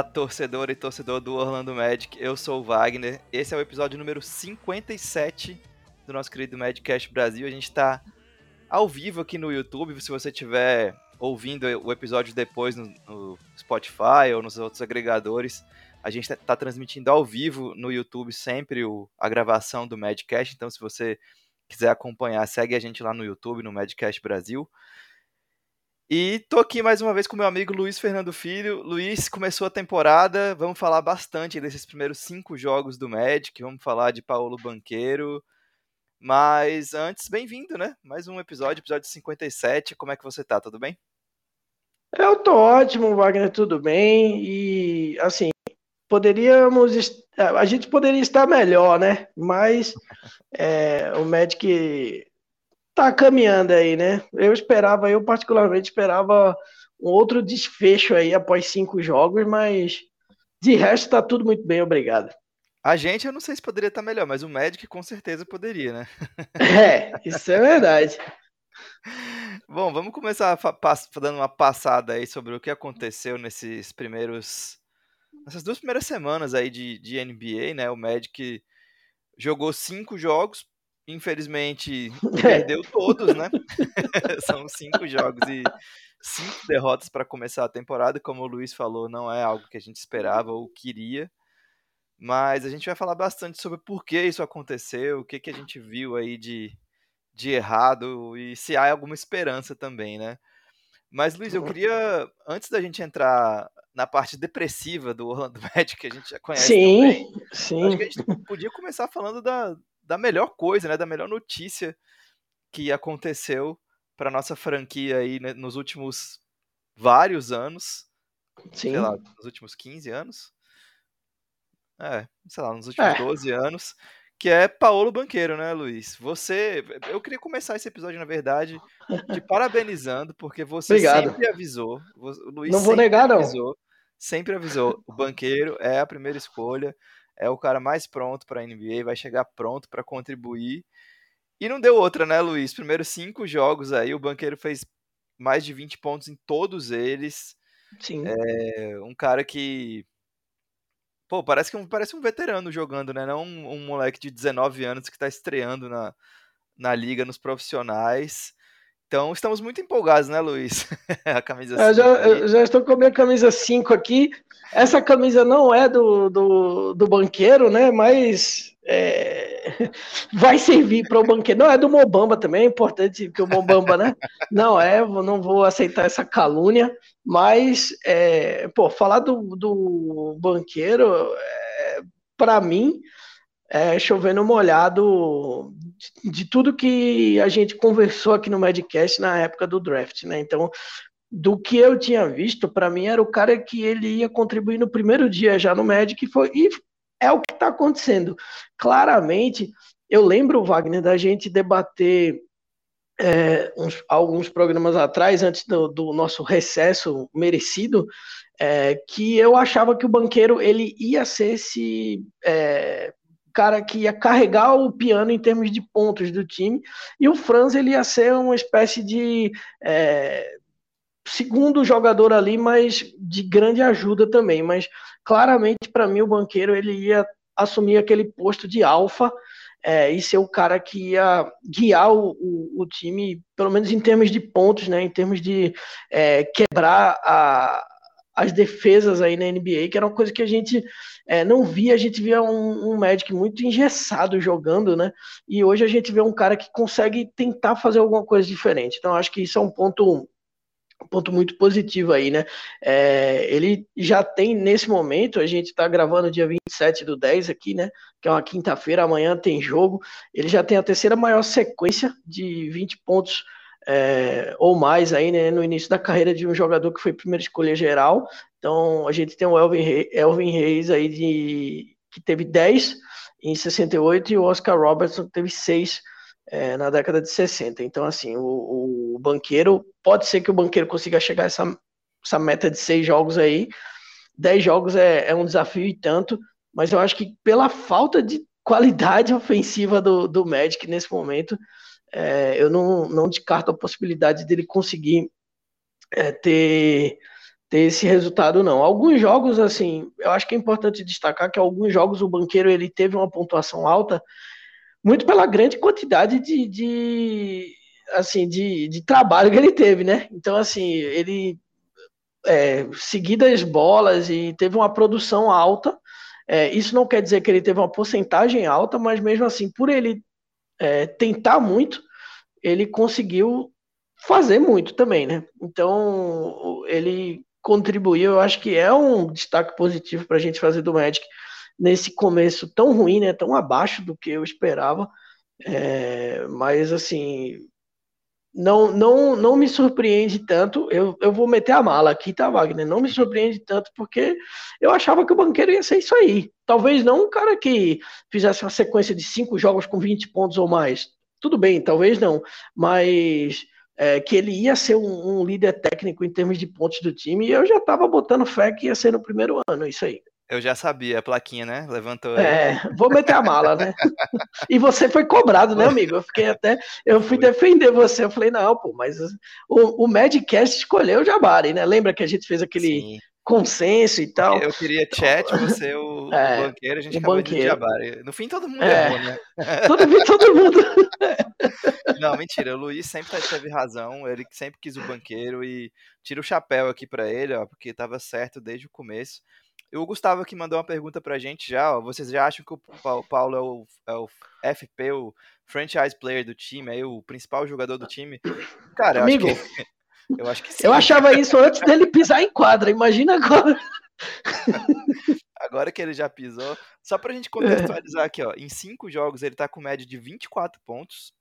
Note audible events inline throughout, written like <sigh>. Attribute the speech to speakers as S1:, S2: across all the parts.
S1: Fala, torcedor e torcedor do Orlando Magic. Eu sou o Wagner. Esse é o episódio número 57 do nosso querido Madcast Brasil. A gente está ao vivo aqui no YouTube. Se você estiver ouvindo o episódio depois no, no, Spotify ou nos outros agregadores, a gente está transmitindo ao vivo no YouTube sempre o, a gravação do Madcast. Então, se você quiser acompanhar, segue a gente lá no YouTube, no Madcast Brasil. E tô aqui mais uma vez com meu amigo Luiz Fernando Filho. Luiz, começou a temporada, vamos falar bastante desses primeiros cinco jogos do Magic, vamos falar de Paulo Banqueiro. Mas antes, bem-vindo, né? Mais um episódio, episódio 57. Como é que você tá? Tudo bem?
S2: Eu tô ótimo, Wagner, tudo bem. E assim, poderíamos. A gente poderia estar melhor, né? Mas é, o Magic tá caminhando aí, né? Eu esperava, eu particularmente esperava um outro desfecho aí após cinco jogos, mas de resto tá tudo muito bem, obrigado.
S1: A gente, eu não sei se poderia estar melhor, mas o Magic com certeza poderia, né? <laughs>
S2: É, isso é verdade. <laughs>
S1: Bom, vamos começar dando uma passada aí sobre o que aconteceu nesses primeiros. Nessas duas primeiras semanas aí de, de NBA, né? O Magic jogou cinco jogos, infelizmente <laughs> perdeu todos, né? <laughs> São cinco jogos e cinco derrotas para começar a temporada. Como o Luiz falou, não é algo que a gente esperava ou queria. Mas a gente vai falar bastante sobre por que isso aconteceu, o que, que a gente viu aí de, de errado e se há alguma esperança também, né? Mas, Luiz, eu queria, antes da gente entrar na parte depressiva do Orlando <laughs> Magic, que a gente já conhece
S2: sim,
S1: também,
S2: sim.
S1: acho que a gente podia começar falando da, da melhor coisa, né, da melhor notícia que aconteceu para nossa franquia aí né, nos últimos vários anos.
S2: Sim.
S1: Sei lá, nos últimos 15 anos. É, sei lá, nos últimos é. 12 anos. Que é Paulo Banqueiro, né, Luiz? Você. Eu queria começar esse episódio, na verdade, te <laughs> parabenizando, porque você
S2: Obrigado.
S1: sempre avisou. O Luiz
S2: não vou negar,
S1: avisou,
S2: não.
S1: Sempre avisou. O banqueiro é a primeira escolha é o cara mais pronto para a NBA, vai chegar pronto para contribuir. E não deu outra, né, Luiz? Primeiros cinco jogos aí, o Banqueiro fez mais de 20 pontos em todos eles.
S2: Sim.
S1: É um cara que. Pô, parece que um, parece um veterano jogando, né? Não um, um moleque de 19 anos que está estreando na, na liga, nos profissionais. Então, estamos muito empolgados, né, Luiz? <laughs>
S2: a camisa 5. Eu já, eu já estou com a minha camisa 5 aqui. Essa camisa não é do, do, do banqueiro, né? Mas é, <laughs> vai servir para o banqueiro. Não é do Mobamba também, é importante que o Mobamba, né? Não é, não vou aceitar essa calúnia. Mas, é, pô, falar do, do banqueiro, é, para mim, é, chovendo molhado de, tudo que a gente conversou aqui no Madcast na época do draft, né? Então, do que eu tinha visto, para mim era o cara que ele ia contribuir no primeiro dia já no Magic, foi, e é o que está acontecendo. Claramente, eu lembro, Wagner, da gente debater é, uns, alguns programas atrás, antes do, do nosso recesso merecido, é, que eu achava que o banqueiro ele ia ser esse é, cara que ia carregar o piano em termos de pontos do time, e o Franz ele ia ser uma espécie de é, segundo jogador ali, mas de grande ajuda também. Mas claramente para mim o banqueiro ele ia assumir aquele posto de alfa é, e ser o cara que ia guiar o, o, o, time, pelo menos em termos de pontos, né, em termos de é, quebrar a, as defesas aí na NBA, que era uma coisa que a gente é, não via, a gente via um, um Magic muito engessado jogando, né? E hoje a gente vê um cara que consegue tentar fazer alguma coisa diferente. Então acho que isso é um ponto um ponto muito positivo aí, né? É, ele já tem nesse momento, a gente está gravando dia 27 do 10 aqui, né? Que é uma quinta-feira, amanhã tem jogo. Ele já tem a terceira maior sequência de 20 pontos é, ou mais aí, né, no início da carreira de um jogador que foi primeira escolha geral. Então, a gente tem o Elvin, Reis, Elvin Reis aí de, que teve 10 em 68 e o Oscar Robertson teve 6 é, na década de 60. Então, assim, o, o, banqueiro, pode ser que o banqueiro consiga chegar a essa, essa meta de 6 jogos aí. 10 jogos é, é um desafio e tanto, mas eu acho que pela falta de qualidade <laughs> ofensiva do, do Magic nesse momento, é, eu não, não descarto a possibilidade dele conseguir é, ter, ter esse resultado, não. Alguns jogos, assim, eu acho que é importante destacar que alguns jogos o banqueiro ele teve uma pontuação alta, muito pela grande quantidade de, de assim, de, de trabalho que ele teve, né? Então, assim, ele é, seguidas bolas e teve uma produção alta. É, isso não quer dizer que ele teve uma porcentagem alta, mas mesmo assim, por ele é, tentar muito, ele conseguiu fazer muito também, né? Então, ele contribuiu, eu acho que é um destaque positivo para a gente fazer do Magic nesse começo tão ruim, né? Tão abaixo do que eu esperava. É, mas assim, não, não, não me surpreende tanto. Eu, eu vou meter a mala aqui, tá, Wagner? Não me surpreende tanto porque eu achava que o banqueiro ia ser isso aí. Talvez não um cara que fizesse uma sequência de cinco jogos com 20 pontos ou mais. Tudo bem, talvez não. Mas é, que ele ia ser um, um, líder técnico em termos de pontos do time e eu já estava botando fé que ia ser no primeiro ano, isso aí.
S1: Eu já sabia, a plaquinha, né? Levantou.
S2: É, vou meter a mala, né? e você foi cobrado, né, amigo? Eu fiquei até. Eu fui defender você. Eu falei, não, pô, mas o, o Madcast escolheu o Jabari, né? Lembra que a gente fez aquele Sim. consenso e tal?
S1: Eu queria chat, você o, <laughs> é, o banqueiro, a gente acabou banqueiro. de Jabari. No fim, todo mundo é. errou, né?
S2: todo, <laughs> todo mundo. <laughs>
S1: não, mentira. O Luiz sempre teve razão. Ele sempre quis o banqueiro e tira o chapéu aqui para ele, ó, porque tava certo desde o começo. O Gustavo aqui mandou uma pergunta pra gente já, ó. Vocês já acham que o Paulo é o, é o FP, o franchise player do time, aí o principal jogador do time? Cara,
S2: Amigo,
S1: eu acho que, <laughs> eu acho que sim.
S2: Eu achava isso antes dele pisar em quadra, imagina agora. <laughs>
S1: Agora que ele já pisou. Só pra gente contextualizar aqui, ó. Em cinco jogos ele tá com média de 24 pontos,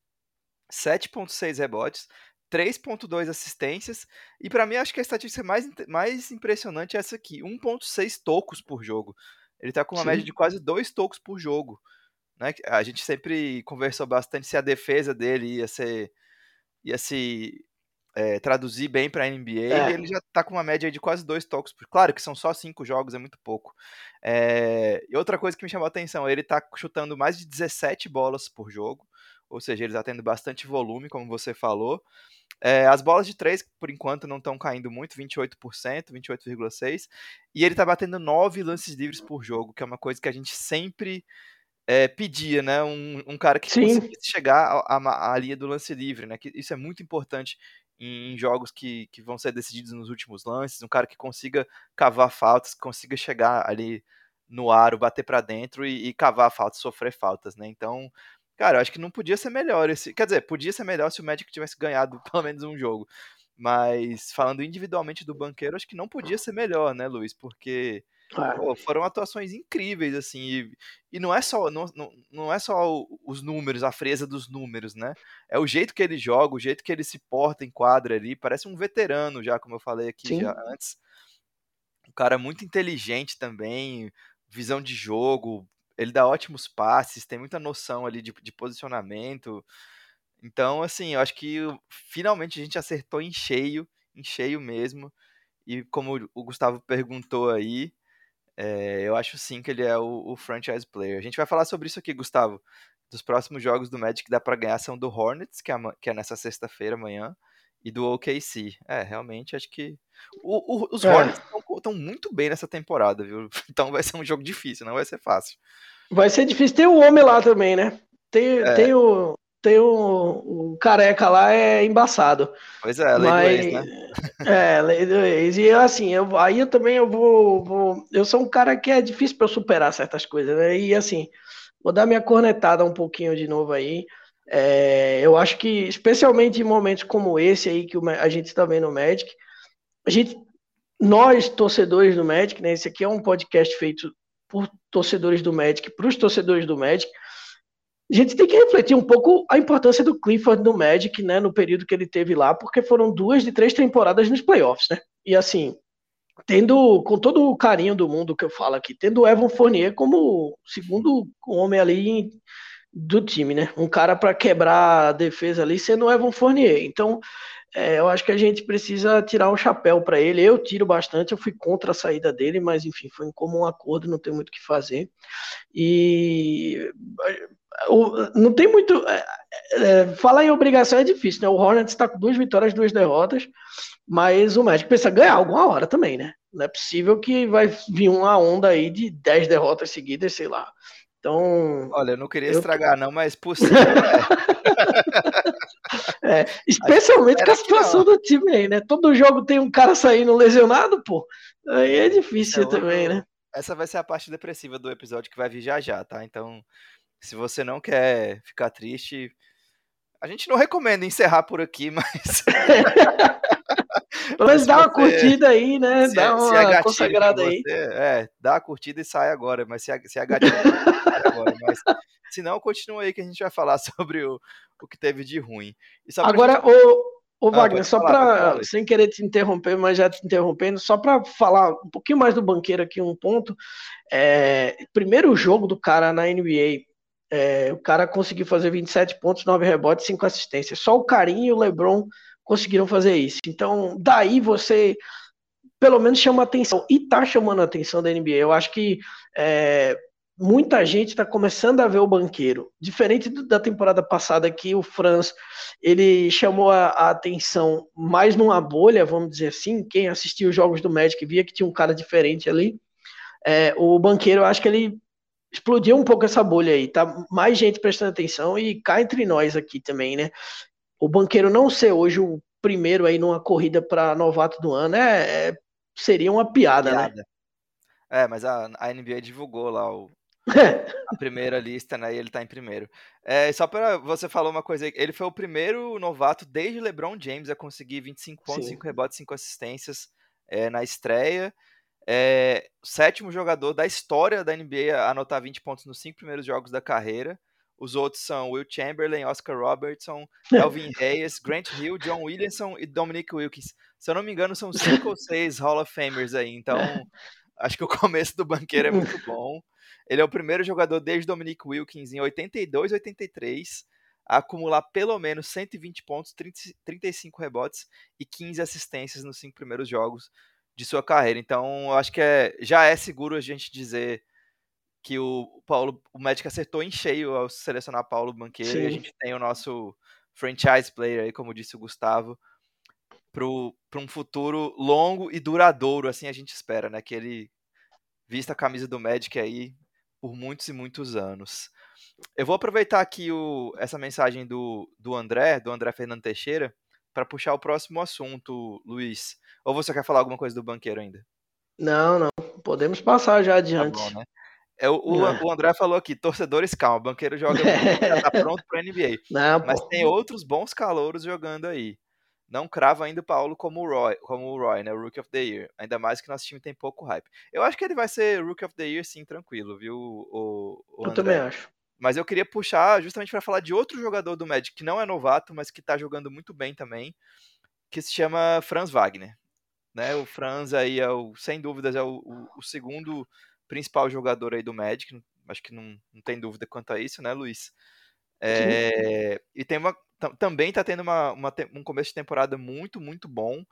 S1: 7.6 rebotes, 3.2 assistências, e para mim acho que a estatística mais, mais impressionante é essa aqui, 1.6 tocos por jogo. Ele tá com uma Sim. média de quase 2 tocos por jogo. Né? A gente sempre conversou bastante se a defesa dele ia ser ia se é, traduzir bem para a NBA, é. e ele já tá com uma média de quase dois toques. Claro que são só cinco jogos, é muito pouco. É, e outra coisa que me chamou a atenção, ele tá chutando mais de 17 bolas por jogo, ou seja, ele tá tendo bastante volume, como você falou. É, as bolas de três, por enquanto, não estão caindo muito, 28%, 28,6%. E ele está batendo nove lances livres por jogo, que é uma coisa que a gente sempre é, pedia, né? Um, um cara que Sim. conseguisse chegar à, linha do lance livre, né? Que isso é muito importante em, em jogos que, que vão ser decididos nos últimos lances. Um cara que consiga cavar faltas, que consiga chegar ali no aro, bater para dentro e, e cavar faltas, sofrer faltas, né? Então, Cara, eu acho que não podia ser melhor esse. Quer dizer, podia ser melhor se o Magic tivesse ganhado <laughs> pelo menos um jogo. Mas falando individualmente do banqueiro, acho que não podia ser melhor, né, Luiz? Porque é. pô, foram atuações incríveis, assim. E, e, não é só não, não, não é só os números, a fresa dos números, né? É o jeito que ele joga, o jeito que ele se porta em quadra ali. Parece um veterano já, como eu falei aqui já antes. Um cara muito inteligente também, visão de jogo, ele dá ótimos passes, tem muita noção ali de, de posicionamento. Então, assim, eu acho que finalmente a gente acertou em cheio, em cheio mesmo. E como o Gustavo perguntou aí, é, eu acho sim que ele é o, o, franchise player. A gente vai falar sobre isso aqui, Gustavo. Dos próximos jogos do Magic dá para ganhar são do Hornets, que é, que é nessa sexta-feira amanhã, e do OKC. É, realmente acho que. O, o, os é. Hornets estão muito bem nessa temporada, viu? <laughs> Então vai ser um jogo difícil, não vai ser fácil.
S2: Vai ser difícil. Tem o homem lá também, né? Tem, é. tem o. Tem o, o, careca lá, é embaçado.
S1: Pois é, lei Mas, do ex, né? <laughs> É,
S2: lei do ex. E assim, eu, aí eu também eu vou, vou. Eu sou um cara que é difícil para eu superar certas coisas, né? E assim, vou dar minha cornetada um pouquinho de novo aí. É, eu acho que, especialmente em momentos como esse aí que a gente está vendo no Magic, a gente, nós torcedores do Magic, né? Esse aqui é um podcast feito por torcedores do Magic, para os torcedores do Magic, a gente tem que refletir um pouco a importância do Clifford no Magic, né, no período que ele teve lá, porque foram duas de três temporadas nos playoffs, né? E assim, tendo, com todo o carinho do mundo que eu falo aqui, tendo o Evan Fournier como segundo homem ali do time, né? Um cara para quebrar a defesa ali sendo o Evan Fournier. Então, é, eu acho que a gente precisa tirar um chapéu para ele. Eu tiro bastante, eu fui contra a saída dele, mas enfim, foi em comum acordo, não tem muito o que fazer. E não tem muito. É, é, falar em obrigação é difícil, né? O Hornets está com duas vitórias, duas derrotas. Mas o Magic precisa ganhar alguma hora também, né? Não é possível que vai vir uma onda aí de 10 derrotas seguidas, sei lá. Então.
S1: Olha, eu não queria eu... estragar, não, mas possível. <laughs>
S2: é. é, especialmente com a situação do time aí, né? Todo jogo tem um cara saindo lesionado, pô. Aí é difícil então, também, né?
S1: Essa vai ser a parte depressiva do episódio que vai vir já já, tá? Então, se você não quer ficar triste, a gente não recomenda encerrar por aqui, <laughs> mas. <laughs>
S2: Menos dá uma curtida aí, né? Se, dá uma é consagrada aí.
S1: é, dá a curtida e sai agora, mas se, se é gatilho, sai agora. Mas se não, continua aí que a gente vai falar <laughs> sobre o, o que teve de ruim.
S2: agora, gente... o, o ah, Wagner, só para, sem querer te interromper, mas já te interrompendo, só para falar um pouquinho mais do banqueiro aqui, um ponto. É, primeiro jogo do cara na NBA, é, o cara conseguiu fazer 27 pontos, 9 rebotes, 5 assistências. Só o Carinho e o LeBron conseguiram fazer isso. Então, daí você pelo menos chama atenção. E tá chamando a atenção da NBA. Eu acho que é, muita gente está começando a ver o banqueiro. Diferente da temporada passada, que o Franz ele chamou a, a, atenção mais numa bolha, vamos dizer assim. Quem assistiu os jogos do Magic via que tinha um cara diferente ali. É, o banqueiro, eu acho que ele explodiu um pouco essa bolha aí. Tá mais gente prestando atenção e cá entre nós aqui também, né? O banqueiro não ser hoje o primeiro aí numa corrida para novato do ano é, é, seria uma piada, né? piada, né?
S1: É, mas a, a NBA divulgou lá o, a <laughs> primeira lista, né? E ele tá em primeiro. É, só para você falar uma coisa aí, ele foi o primeiro novato desde LeBron James a conseguir 25 pontos, Sim. 5 rebotes, 5 assistências é, na estreia. É, sétimo jogador da história da NBA a anotar 20 pontos nos cinco primeiros jogos da carreira. Os outros são Will Chamberlain, Oscar Robertson, Elvin Reyes, <laughs> Grant Hill, John Williamson e Dominic Wilkins. Se eu não me engano, são cinco ou seis Hall of Famers aí. Então, acho que o começo do banqueiro é muito <laughs> bom. Ele é o primeiro jogador desde Dominic Wilkins em 82, 83 a acumular pelo menos 120 pontos, 30, 35 rebotes e 15 assistências nos cinco primeiros jogos de sua carreira. Então, acho que é, já é seguro a gente dizer que o Paulo, o Magic acertou em cheio ao selecionar Paulo Banqueiro Sim. e a gente tem o nosso franchise player aí, como disse o Gustavo, para um futuro longo e duradouro, assim a gente espera, né? Que ele vista a camisa do Magic aí por muitos e muitos anos. Eu vou aproveitar aqui o, essa mensagem do, do André, do André Fernando Teixeira, para puxar o próximo assunto, Luiz. Ou você quer falar alguma coisa do banqueiro ainda?
S2: Não, não. Podemos passar já adiante. Tá bom, né?
S1: É, o, o, André falou aqui, torcedores, calma, banqueiro joga muito, <laughs> já tá pronto pro NBA. Não, Mas tem outros bons calouros jogando aí. Não crava ainda o Paulo como o Roy, como o Roy, né? O Rookie of the Year. Ainda mais que nosso time tem pouco hype. Eu acho que ele vai ser Rookie of the Year, sim, tranquilo, viu? O,
S2: o eu também acho.
S1: Mas eu queria puxar justamente para falar de outro jogador do Magic que não é novato, mas que tá jogando muito bem também, que se chama Franz Wagner. Né? O Franz aí é o, sem dúvidas, é o, o, o segundo principal jogador aí do Magic, acho que não, não tem dúvida quanto a isso, né, Luiz? É, e tem uma, também está tendo uma, uma, um começo de temporada muito, muito bom.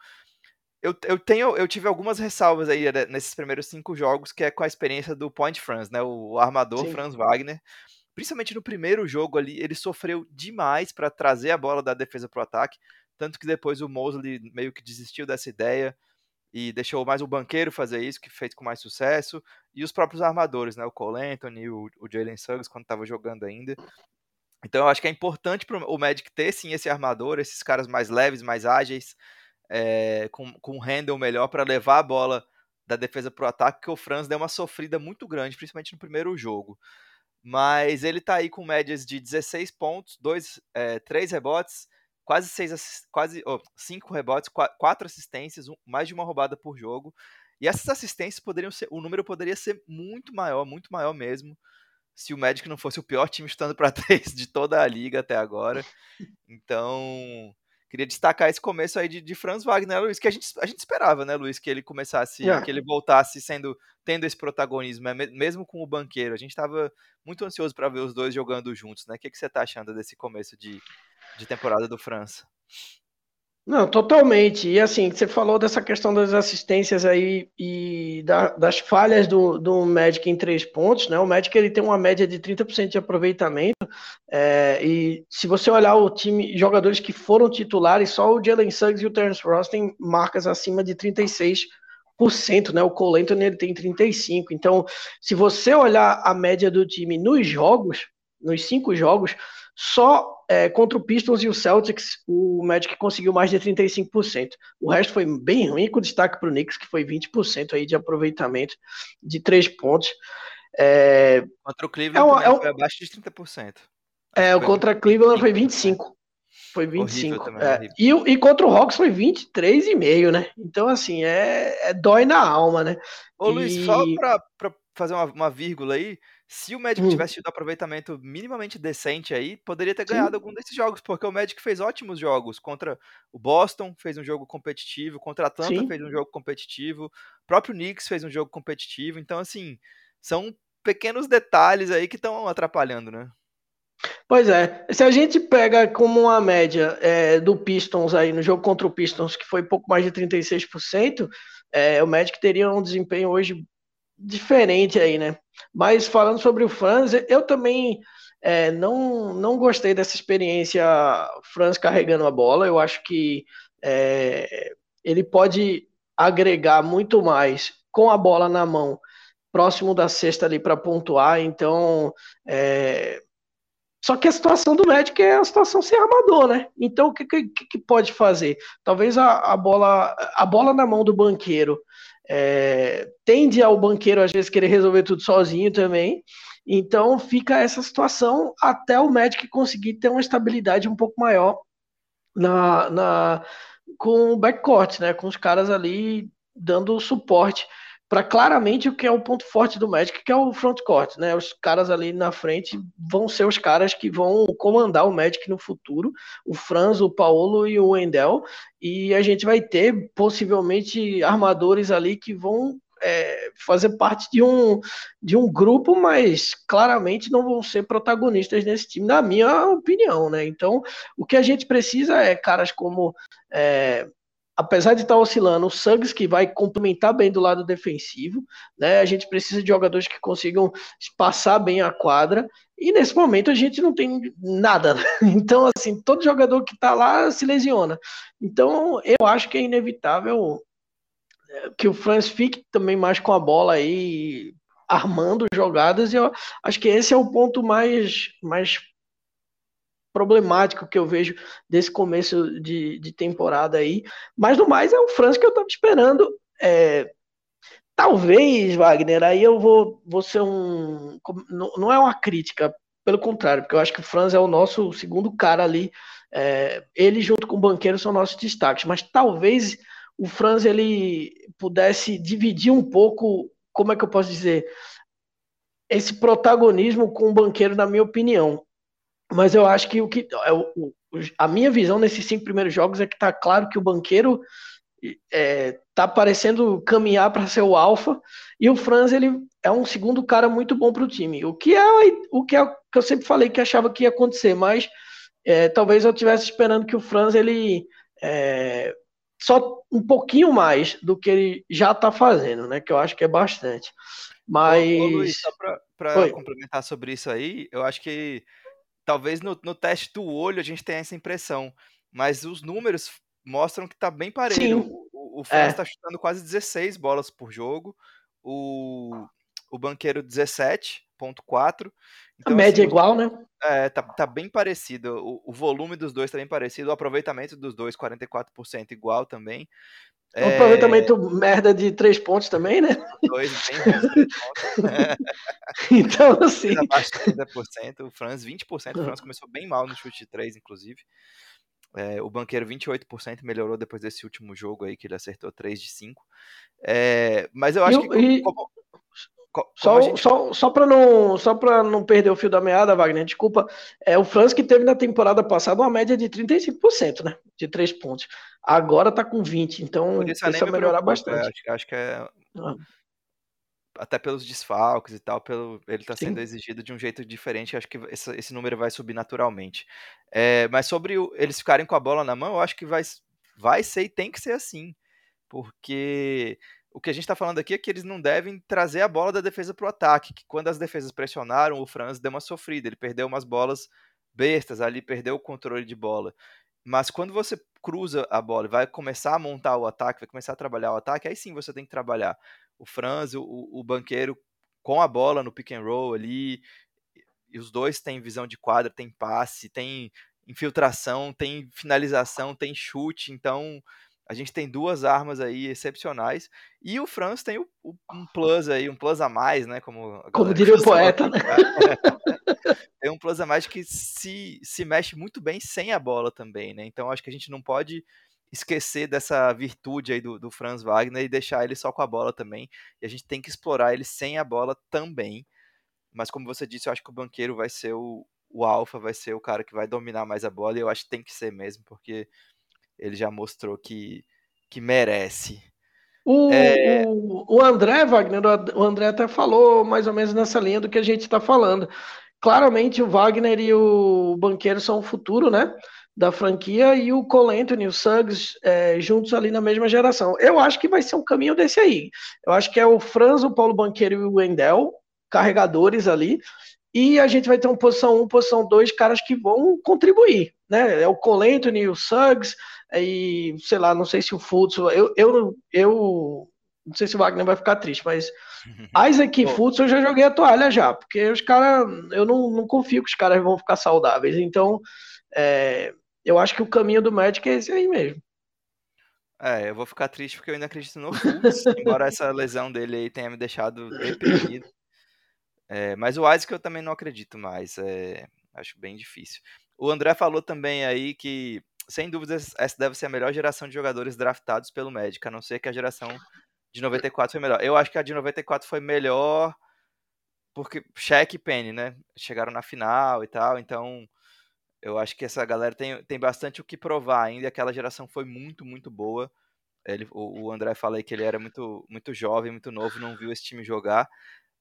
S1: Eu, eu, tenho, eu tive algumas ressalvas aí né, nesses primeiros cinco jogos, que é com a experiência do Point Franz, né, o, o armador Sim. Franz Wagner. Principalmente no primeiro jogo ali, ele sofreu demais para trazer a bola da defesa para o ataque, tanto que depois o Mosley meio que desistiu dessa ideia e deixou mais o banqueiro fazer isso, que fez com mais sucesso, e os próprios armadores, né? O Cole Anthony, o, o Jalen Suggs, quando estava jogando ainda. Então eu acho que é importante para o Magic ter sim esse armador, esses caras mais leves, mais ágeis, é, com, com um handle melhor para levar a bola da defesa para o ataque, que o Franz deu uma sofrida muito grande, principalmente no primeiro jogo. Mas ele está aí com médias de 16 pontos, dois, é, 3 rebotes, quase seis, quase oh, cinco rebotes, quatro assistências, mais de uma roubada por jogo. E essas assistências poderiam ser, o número poderia ser muito maior, muito maior mesmo, se o Magic não fosse o pior time chutando para <laughs> três de toda a liga até agora. Então, queria destacar esse começo aí de, de Franz Wagner, né, Luiz, que a gente, a gente esperava, né, Luiz, que ele começasse, yeah. que ele voltasse sendo tendo esse protagonismo, né, mesmo com o banqueiro. A gente estava muito ansioso para ver os dois jogando juntos, né? O que, que você está achando desse começo de, de temporada do França.
S2: Não, totalmente. E assim, você falou dessa questão das assistências aí e da, das falhas do, do Magic em três pontos, né? O Magic ele tem uma média de 30% de aproveitamento. É, e se você olhar o time, jogadores que foram titulares, só o Jalen Suggs e o Terence Ross têm marcas acima de 36%, né? O Cole Anthony ele tem 35%. Então, se você olhar a média do time nos jogos, nos cinco jogos, só é, contra o Pistons e o Celtics, o Magic conseguiu mais de 35%. O resto foi bem ruim, com destaque para o Knicks, que foi 20% aí de aproveitamento de três pontos. É,
S1: contra o Cleveland é um, é foi abaixo de 30%.
S2: É, o contra o Cleveland foi 25%. Foi 25. Também, é. e, e contra o Hawks foi 23,5, né? Então, assim, é, é dói na alma, né?
S1: Ô, e... Luiz, só para fazer uma, uma vírgula aí, se o Magic hum. tivesse tido um aproveitamento minimamente decente aí, poderia ter ganhado Sim. algum desses jogos, porque o Magic fez ótimos jogos contra o Boston, fez um jogo competitivo, contra a Atlanta Sim. fez um jogo competitivo, o próprio Knicks fez um jogo competitivo, então assim, são pequenos detalhes aí que estão atrapalhando, né?
S2: Pois é, se a gente pega como uma média é, do Pistons aí no jogo contra o Pistons, que foi pouco mais de 36%, é, o Magic teria um desempenho hoje diferente aí, né? Mas falando sobre o Franz, eu também é, não, não gostei dessa experiência Franz carregando a bola. Eu acho que é, ele pode agregar muito mais com a bola na mão, próximo da cesta ali para pontuar. Então, é, só que a situação do Magic é a situação sem armador, né? Então, o que, que, que pode fazer? Talvez a, a, bola, a bola na mão do banqueiro é, tende ao banqueiro às vezes querer resolver tudo sozinho também. Então fica essa situação até o Magic conseguir ter uma estabilidade um pouco maior na, na com o backcourt, né? Com os caras ali dando suporte para claramente o que é o ponto forte do Magic, que é o frontcourt, né? Os caras ali na frente vão ser os caras que vão comandar o Magic no futuro, o Franz, o Paulo e o Wendell, e a gente vai ter possivelmente armadores ali que vão é, fazer parte de um, de um grupo, mas claramente não vão ser protagonistas nesse time, na minha opinião, né? Então, o que a gente precisa é caras como é, apesar de estar oscilando, o Suggs que vai complementar bem do lado defensivo, né? A gente precisa de jogadores que consigam passar bem a quadra. E nesse momento a gente não tem nada. Né? <laughs> Então, assim, todo jogador que está lá se lesiona. Então, eu acho que é inevitável é, que o Franz fique também mais com a bola aí, armando jogadas. E eu acho que esse é o ponto mais, mais problemático que eu vejo desse começo de, de temporada aí. Mas no mais é o Franz que eu estava esperando. É, talvez, Wagner, aí eu vou, vou ser um. Não é uma crítica, pelo contrário, porque eu acho que o Franz é o nosso segundo cara ali. É, ele junto com o banqueiro são nossos destaques, mas talvez o Franz ele pudesse dividir um pouco, como é que eu posso dizer, esse protagonismo com o banqueiro, na minha opinião. Mas eu acho que o que é o, a minha visão nesses cinco primeiros jogos é que tá claro que o banqueiro é, tá parecendo caminhar para ser o alfa e o Franz ele é um segundo cara muito bom para o time. O que é o que é que eu sempre falei que achava que ia acontecer, mas é, talvez eu estivesse esperando que o Franz ele é, só um pouquinho mais do que ele já está fazendo, né? Que eu acho que é bastante. Mas. Ô, ô
S1: Luiz, só para complementar sobre isso aí, eu acho que talvez no, no teste do olho a gente tenha essa impressão, mas os números mostram que tá bem parelho. Sim. O, o Franz é. tá chutando quase 16 bolas por jogo, o, o Banqueiro 17.4.
S2: Então, a média assim, é igual, né?
S1: É, tá, tá bem parecido. O, o, volume dos dois tá bem parecido, o aproveitamento dos dois, 44% igual também.
S2: Um é... aproveitamento merda de três pontos também, né?
S1: Dois, bem <laughs>
S2: então, assim.
S1: Abaixo de 30%, o Franz 20%. O Franz começou bem mal no chute de três, inclusive. É, o Banqueiro 28% melhorou depois desse último jogo aí, que ele acertou 3 de 5. É, mas eu acho e, que.
S2: E... Como, só, gente... só, só para não, só não perder o fio da meada, Wagner, desculpa. É o Franz que teve na temporada passada uma média de 35%, né? De três pontos. Agora tá com 20, então
S1: isso precisa melhorar bastante. É, acho, acho, que é. Ah. Até pelos desfalques e tal, pelo, ele está sendo exigido de um jeito diferente. Acho que esse, esse número vai subir naturalmente. É, mas sobre o, eles ficarem com a bola na mão, eu acho que vai, vai ser e tem que ser assim. Porque o que a gente está falando aqui é que eles não devem trazer a bola da defesa para o ataque. Que quando as defesas pressionaram, o Franz deu uma sofrida. Ele perdeu umas bolas bestas ali, perdeu o controle de bola. Mas quando você cruza a bola e vai começar a montar o ataque, vai começar a trabalhar o ataque, aí sim você tem que trabalhar o Franz, o, o banqueiro com a bola no pick and roll ali. E os dois têm visão de quadra, tem passe, tem infiltração, tem finalização, tem chute. Então a gente tem duas armas aí excepcionais. E o Franz tem o, o, um plus aí, um plus a mais, né? Como,
S2: como diria o poeta, né?
S1: tem um plus a mais que se, se mexe muito bem sem a bola também, né? Então acho que a gente não pode esquecer dessa virtude aí do, do Franz Wagner e deixar ele só com a bola também. E a gente tem que explorar ele sem a bola também. Mas como você disse, eu acho que o banqueiro vai ser o, o alfa, vai ser o cara que vai dominar mais a bola. E eu acho que tem que ser mesmo, porque ele já mostrou que, que merece.
S2: O, é... o, André Wagner, o André até falou mais ou menos nessa linha do que a gente está falando. Claramente o Wagner e o Banqueiro são o futuro, né? Da franquia e o Cole Anthony, o Suggs, é, juntos ali na mesma geração. Eu acho que vai ser um caminho desse aí. Eu acho que é o Franz, o Paulo Banqueiro e o Wendell, carregadores ali. E a gente vai ter um posição 1, um, posição 2, caras que vão contribuir. Né? É o Cole Anthony, o Suggs, e sei lá, não sei se o Fultz, eu, eu, eu não sei se o Wagner vai ficar triste, mas <laughs> Isaac e Fultz eu já joguei a toalha já, porque os caras, eu não, não confio que os caras vão ficar saudáveis, então é, eu acho que o caminho do Magic é esse aí mesmo.
S1: É, eu vou ficar triste porque eu ainda acredito no Fultz, <laughs> embora essa lesão dele aí tenha me deixado deprimido. É, mas o Isaac eu também não acredito mais, é, acho bem difícil. O André falou também aí que sem dúvidas, essa deve ser a melhor geração de jogadores draftados pelo Magic, a não ser que a geração de 94 foi melhor. Eu acho que a de 94 foi melhor porque Shaq e Penny, né? Chegaram na final e tal, então eu acho que essa galera tem, tem bastante o que provar ainda. Aquela geração foi muito, muito boa. Ele, o, o André fala aí que ele era muito, muito jovem, muito novo, não viu esse time jogar.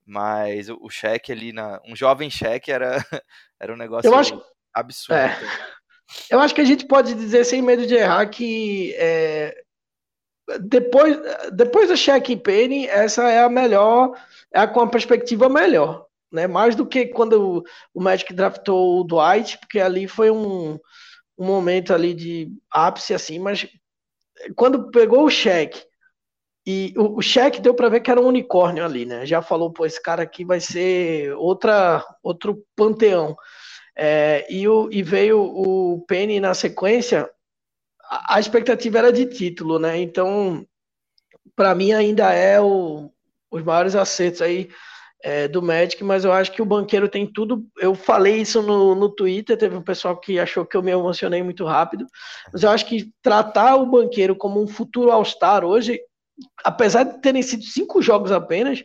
S1: Mas o, o Shaq ali, na, um jovem Shaq era, <laughs> era um negócio acho, absurdo. É.
S2: Eu acho que a gente pode dizer sem medo de errar que é, depois, depois da Shaq Penny, essa é a melhor, é a com a perspectiva melhor, né? Mais do que quando o Magic draftou o Dwight, porque ali foi um, um momento ali de ápice assim, mas quando pegou o Shaq e o, o Shaq deu para ver que era um unicórnio ali, né? Já falou, pô, esse cara aqui vai ser outra outro panteão. É, e, o, e veio o Penny na sequência, a, a expectativa era de título, né? Então, para mim ainda é o, os maiores acertos aí é, do Magic, mas eu acho que o banqueiro tem tudo. Eu falei isso no, no Twitter, teve um pessoal que achou que eu me emocionei muito rápido, mas eu acho que tratar o banqueiro como um futuro All-Star hoje, apesar de terem sido cinco jogos apenas,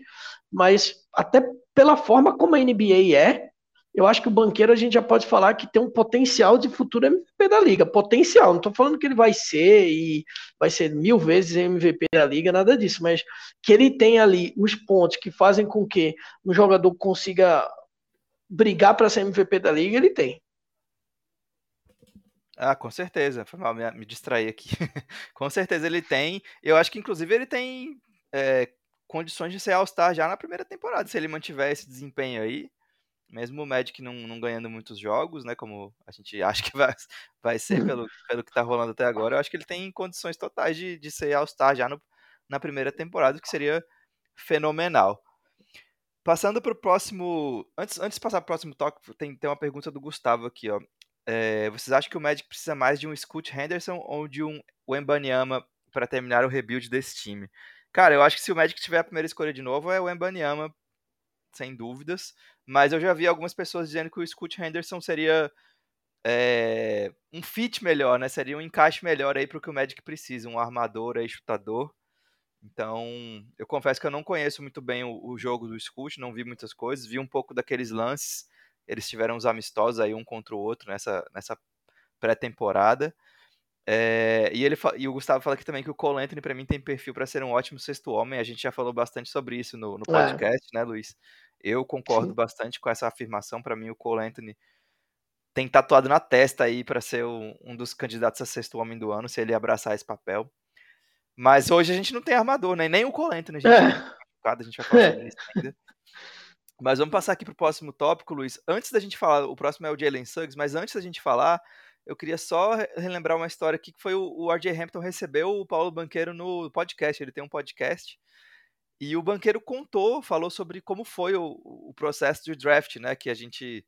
S2: mas até pela forma como a NBA é, eu acho que o banqueiro a gente já pode falar que tem um potencial de futuro MVP da liga. Potencial, não estou falando que ele vai ser e vai ser mil vezes MVP da liga, nada disso, mas que ele tem ali os pontos que fazem com que um jogador consiga brigar para ser MVP da liga, ele tem.
S1: Ah, com certeza. Foi mal me, distrair aqui. <laughs> com certeza ele tem. Eu acho que inclusive ele tem é, condições de ser All-Star já na primeira temporada, se ele mantiver esse desempenho aí mesmo o Magic não, não ganhando muitos jogos, né, como a gente <laughs> acha que vai, vai ser uhum. pelo, pelo que tá rolando até agora, eu acho que ele tem condições totais de, de ser All-Star já no, na primeira temporada, o que seria fenomenal. Passando para o próximo. Antes, antes de passar para o próximo toque, tem, tem uma pergunta do Gustavo aqui, ó. É, vocês acham que o Magic precisa mais de um Scoot Henderson ou de um Wembanyama para terminar o rebuild desse time? Cara, eu acho que se o Magic tiver a primeira escolha de novo, é o Wembanyama, sem dúvidas. Mas eu já vi algumas pessoas dizendo que o Scoot Henderson seria é, um fit melhor, né? Seria um encaixe melhor aí para o que o Magic precisa, um armador aí, chutador. Então, eu confesso que eu não conheço muito bem o, o jogo do Scoot, não vi muitas coisas, vi um pouco daqueles lances. Eles tiveram uns amistosos aí um contra o outro nessa, nessa pré-temporada. É, e, ele, e o Gustavo fala aqui também que o Cole Anthony, para mim, tem perfil para ser um ótimo sexto homem. A gente já falou bastante sobre isso no, no é. podcast, é. né, Luiz? Eu concordo Sim. bastante com essa afirmação. Para mim, o Cole Anthony tem tatuado na testa aí para ser um, um dos candidatos a sexto homem do ano, se ele abraçar esse papel. Mas hoje a gente não tem armador, né? Nem o Colento, né? A gente, é. a gente vai falar sobre isso <laughs> ainda. Mas vamos passar aqui para o próximo tópico, Luiz. Antes da gente falar, o próximo é o Jalen Suggs, mas antes da gente falar, eu queria só relembrar uma história aqui que foi o, o RJ Hampton recebeu o Paulo Banqueiro no podcast. Ele tem um podcast e o banqueiro contou, falou sobre como foi o, o processo de draft, né? Que a gente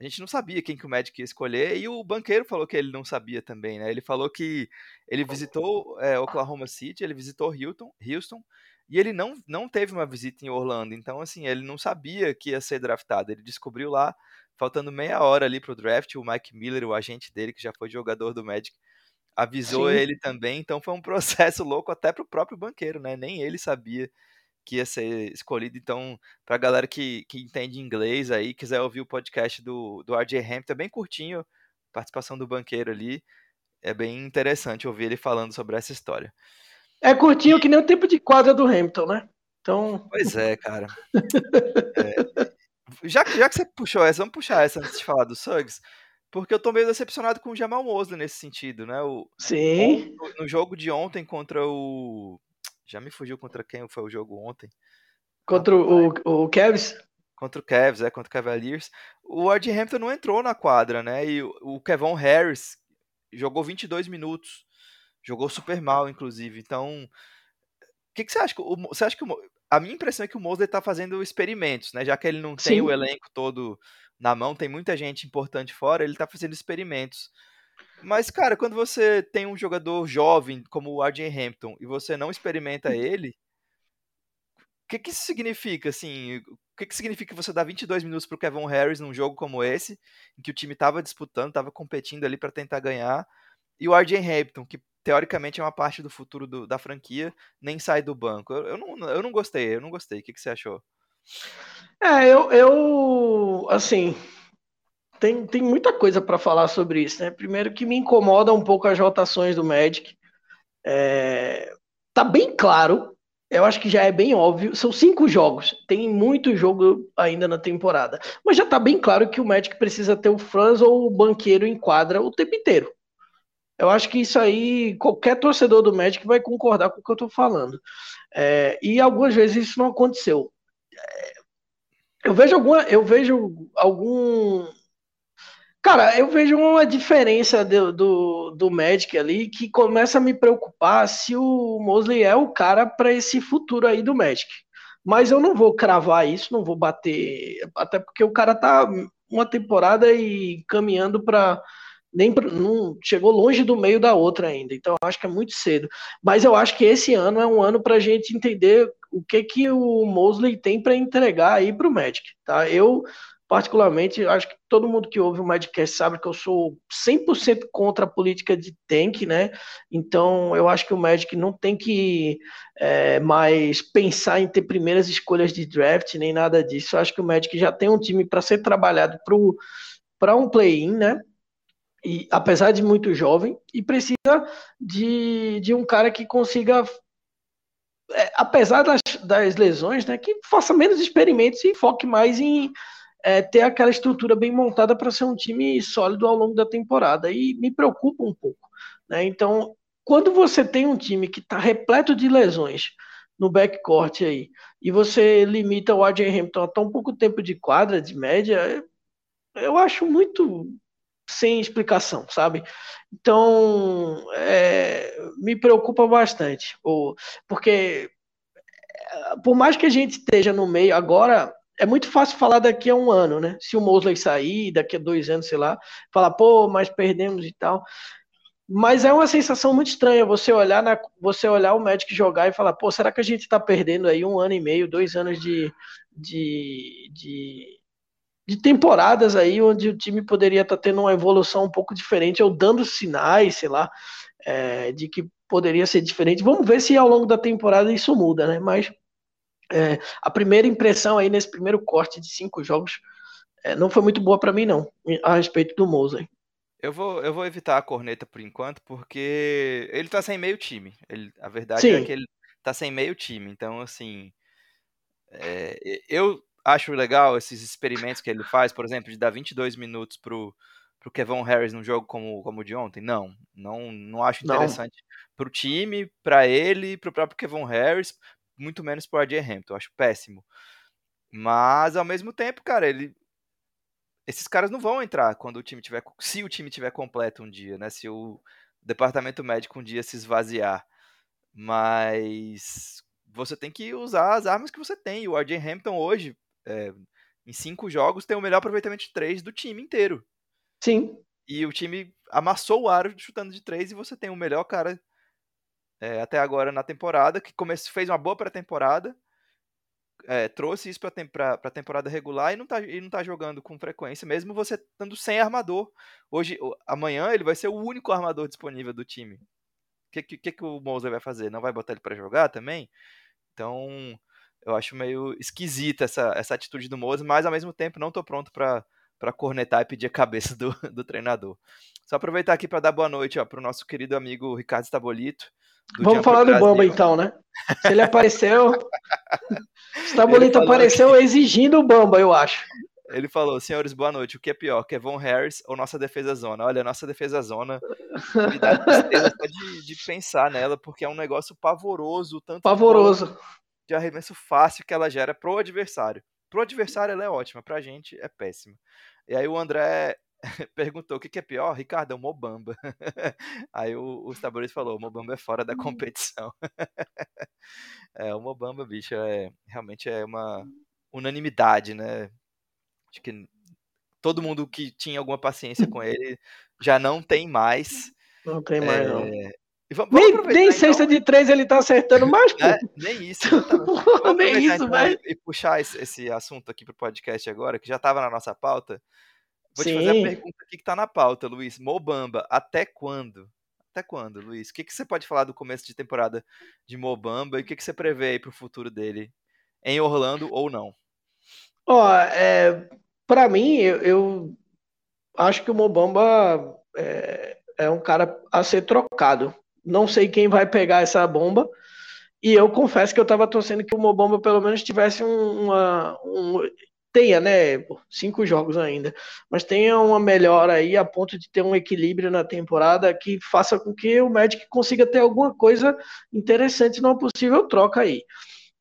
S1: a gente não sabia quem que o Magic ia escolher e o banqueiro falou que ele não sabia também, né? Ele falou que ele visitou é, Oklahoma City, ele visitou Houston, Houston e ele não, não teve uma visita em Orlando. Então, assim, ele não sabia que ia ser draftado. Ele descobriu lá, faltando meia hora ali pro draft, o Mike Miller, o agente dele, que já foi jogador do Magic, avisou Sim. ele também. Então, foi um <laughs> processo louco até pro próprio banqueiro, né? Nem ele sabia que ia ser escolhido. Então, para a galera que, que entende inglês aí, quiser ouvir o podcast do, do RJ Hampton, é bem curtinho, participação do banqueiro ali. É bem interessante ouvir ele falando sobre essa história.
S2: É curtinho que nem o tempo de quadra do Hamilton, né? Então...
S1: Pois é, cara. <laughs> é. Já, já que você puxou essa, vamos puxar essa antes de falar do Suggs, porque eu tô meio decepcionado com o Jamal Mosley nesse sentido, né? O,
S2: Sim.
S1: no jogo de ontem contra o já me fugiu contra quem foi o jogo ontem.
S2: Contra o, o, Cavs?
S1: Contra o Cavs, é, contra o Cavaliers. O Ard Hampton não entrou na quadra, né? E o, o Kevon Harris jogou 22 minutos. Jogou super mal, inclusive. Então, o que, que você acha? O, você acha que o, a minha impressão é que o Mosley está fazendo experimentos, né? Já que ele não tem Sim. o elenco todo na mão, tem muita gente importante fora, ele está fazendo experimentos. Mas, cara, quando você tem um jogador jovem como o RJ Hampton e você não experimenta ele, o que, que isso significa, assim? O que, que significa você dar 22 minutos pro Kevin Harris num jogo como esse, em que o time tava disputando, tava competindo ali para tentar ganhar, e o RJ Hampton, que teoricamente é uma parte do futuro do, da franquia, nem sai do banco. Eu, eu, não, eu não gostei, eu não gostei. O que, que você achou?
S2: É, eu, eu assim, tem, tem muita coisa para falar sobre isso, né? Primeiro que me incomoda um pouco as rotações do Magic. É, tá bem claro, eu acho que já é bem óbvio. São cinco jogos, tem muito jogo ainda na temporada, mas já tá bem claro que o Magic precisa ter o Franz ou o banqueiro em quadra o tempo inteiro. Eu acho que isso aí, qualquer torcedor do Magic vai concordar com o que eu tô falando. É, e algumas vezes isso não aconteceu. É, eu vejo alguma, eu vejo algum Cara, eu vejo uma diferença do, do, do Magic ali que começa a me preocupar se o Mosley é o cara para esse futuro aí do Magic. Mas eu não vou cravar isso, não vou bater, até porque o cara tá uma temporada e caminhando para nem não chegou longe do meio da outra ainda. Então acho que é muito cedo. Mas eu acho que esse ano é um ano para a gente entender o que que o Mosley tem para entregar aí para o Magic, tá? Eu particularmente, acho que todo mundo que ouve o Madcast sabe que eu sou 100% contra a política de tank, né? Então, eu acho que o Magic não tem que é, mais pensar em ter primeiras escolhas de draft, nem nada disso. Eu acho que o Magic já tem um time para ser trabalhado para um play-in, né? E, apesar de muito jovem, e precisa de, de um cara que consiga é, apesar das, das lesões, né, que faça menos experimentos e foque mais em é, ter aquela estrutura bem montada para ser um time sólido ao longo da temporada. E me preocupa um pouco. Né? Então, quando você tem um time que está repleto de lesões no backcourt aí, e você limita o AJ Hamilton a tão pouco tempo de quadra, de média, eu acho muito sem explicação, sabe? Então, é, me preocupa bastante, porque é, por mais que a gente esteja no meio agora, é muito fácil falar daqui a um ano, né? Se o Mosley sair, daqui a dois anos, sei lá, falar, pô, mas perdemos e tal. Mas é uma sensação muito estranha você olhar, na, você olhar o Magic jogar e falar, pô, será que a gente está perdendo aí um ano e meio, dois anos de, de, de, de temporadas aí onde o time poderia estar tá tendo uma evolução um pouco diferente, ou dando sinais, sei lá, é, de que poderia ser diferente. Vamos ver se ao longo da temporada isso muda, né? Mas é, a primeira impressão aí nesse primeiro corte de cinco jogos é, não foi muito boa para mim, não, a respeito do Mosley.
S1: Eu vou, eu vou evitar a corneta por enquanto, porque ele tá sem meio time. Ele, a verdade
S2: Sim.
S1: é que ele tá sem meio time. Então, assim. É, eu acho legal esses experimentos que ele faz, por exemplo, de dar 22 minutos pro, pro Kevin Harris num jogo como, como o de ontem? Não, não, não acho interessante para o time, para ele, para o próprio Kevin Harris, muito menos pro AJ Hampton, acho péssimo. Mas ao mesmo tempo, cara, ele esses caras não vão entrar quando o time tiver <laughs> se o time tiver completo um dia, né? Se o departamento médico um dia se esvaziar. Mas você tem que usar as armas que você tem. O RJ Hampton hoje, é, em cinco jogos, tem o melhor aproveitamento de três do time inteiro.
S2: Sim.
S1: E o time amassou o aro chutando de três e você tem o melhor cara é, até agora na temporada, que comece, fez uma boa pré-temporada, é, trouxe isso para a temporada regular e não, tá, e não tá jogando com frequência, mesmo você estando sem armador. Hoje, amanhã, ele vai ser o único armador disponível do time. O que, que, que o Mosley vai fazer? Não vai botar ele para jogar também? Então, eu acho meio esquisita essa, essa atitude do Mosley, mas ao mesmo tempo não estou pronto para cornetar e pedir a cabeça <laughs> do, do treinador. Só aproveitar aqui para dar boa noite para o nosso querido amigo Ricardo Stabolito.
S2: Vamos falar do Bamba então, né? Se ele apareceu. <laughs> Stabolito apareceu que... exigindo o Bamba, eu acho.
S1: Ele falou, senhores, boa noite. O que é pior, Kevon Harris ou nossa defesa zona? Olha, nossa defesa zona me dá tristeza <laughs> de, de pensar nela, porque é um negócio pavoroso. Tanto
S2: pavoroso.
S1: De arremesso fácil que ela gera pro adversário. Pro adversário ela é ótima, pra gente é péssima. E aí o André <laughs> perguntou o que, que é pior, Ricardo, é o Mobamba. <laughs> aí o, o Staboris falou, o Mobamba é fora da hum. competição. <laughs> é, o Mobamba, bicho, é, realmente é uma unanimidade, né? Acho que todo mundo que tinha alguma paciência com ele já não tem mais.
S2: Não tem mais, é, não. Vamos, nem, nem então. de três ele tá acertando mais. É,
S1: nem isso. <laughs> Nem isso, então, mas... E puxar esse, esse, assunto aqui pro podcast agora, que já tava na nossa pauta. Vou Sim. te fazer a pergunta aqui que tá na pauta, Luiz. Mobamba, até quando? Até quando, Luiz? O que, que você pode falar do começo de temporada de Mobamba e o que, que você prevê aí pro futuro dele? Em Orlando ou não?
S2: Ó, é, pra mim, eu, eu acho que o Mobamba é, é um cara a ser trocado não sei quem vai pegar essa bomba. E eu confesso que eu estava torcendo que o Mobamba pelo menos tivesse uma. Um, tenha, né? Cinco jogos ainda. Mas tenha uma melhora aí a ponto de ter um equilíbrio na temporada que faça com que o Magic consiga ter alguma coisa interessante numa possível troca aí.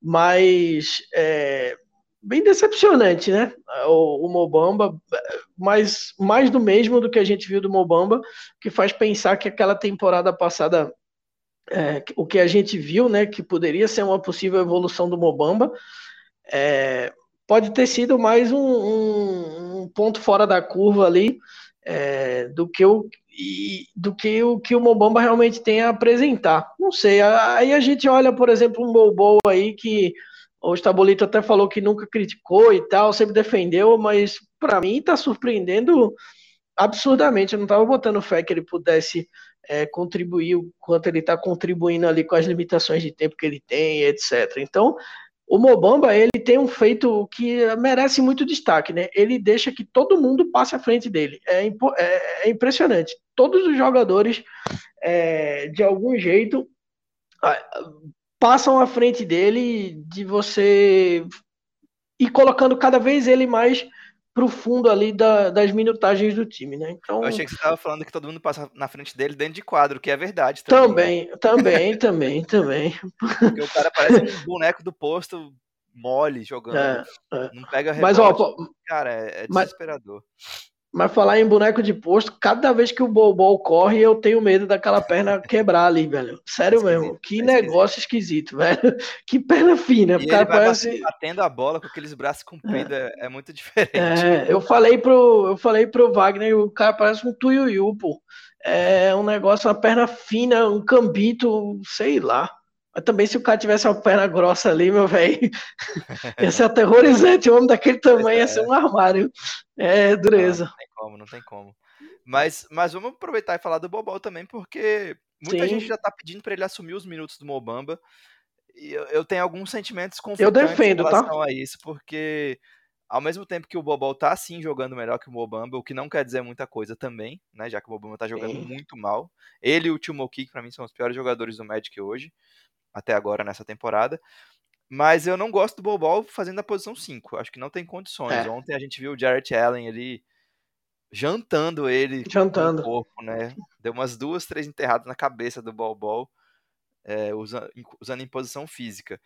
S2: Mas é, bem decepcionante, né? O, o, Mobamba, mas mais do mesmo do que a gente viu do Mobamba, que faz pensar que aquela temporada passada, é, o que a gente viu, né, que poderia ser uma possível evolução do Mobamba, é, pode ter sido mais um, um, um, ponto fora da curva ali é, do que o e, do que o que o Mobamba realmente tem a apresentar. Não sei, aí a gente olha, por exemplo, um Bobo aí que o Stabolito até falou que nunca criticou e tal, sempre defendeu, mas para mim está surpreendendo absurdamente. Eu não estava botando fé que ele pudesse é, contribuir o quanto ele está contribuindo ali com as limitações de tempo que ele tem, etc. Então, o Mobamba ele tem um feito que merece muito destaque, né? Ele deixa que todo mundo passe à frente dele. É, é, é impressionante. Todos os jogadores, é, de algum jeito, passam à frente dele de você ir colocando cada vez ele mais pro fundo ali da, das minutagens do time, né? Então,
S1: eu achei que você estava falando que todo mundo passa na frente dele dentro de quadro, que é verdade. Também,
S2: também, também, <laughs> também. também.
S1: Porque o cara parece um boneco do posto mole jogando. É, é. Não pega rebote.
S2: Mas, ó,
S1: cara, é, é desesperador.
S2: Mas, mas falar em boneco de posto, cada vez que o Bobol corre, eu tenho medo daquela perna quebrar ali, velho. Sério mesmo. Que negócio esquisito, velho. <laughs> Que perna fina.
S1: E o cara parece batendo a bola com aqueles braços compridos, é, é muito diferente.
S2: É, eu falei pro, eu falei pro Wagner, o cara parece um tuiuiu, pô. É um negócio, uma perna fina, um cambito, sei lá. Mas também se o cara tivesse uma perna grossa ali, meu velho, <laughs> ia ser aterrorizante. O homem daquele tamanho ia ser um armário. É, dureza.
S1: Não, não tem como, não tem como. Mas, mas vamos aproveitar e falar do Bobol também, porque muita Sim. gente já tá pedindo para ele assumir os minutos do Mobamba. E eu, eu tenho alguns sentimentos conflitantes
S2: eu defendo,
S1: em
S2: tá?
S1: relação tá? a isso, porque ao mesmo tempo que o Bobol tá sim jogando melhor que o Mobamba, o que não quer dizer muita coisa também, né? Já que o Mobamba tá jogando sim. muito mal. Ele e o Timo Kick, pra mim, são os piores jogadores do Magic hoje até agora nessa temporada. Mas eu não gosto do Bobol fazendo a posição 5. Acho que não tem condições. É. Ontem a gente viu o Jarrett Allen ali jantando ele
S2: jantando.
S1: corpo, né? Deu umas duas, três enterradas na cabeça do Bol Bol, é, usando, usando imposição física.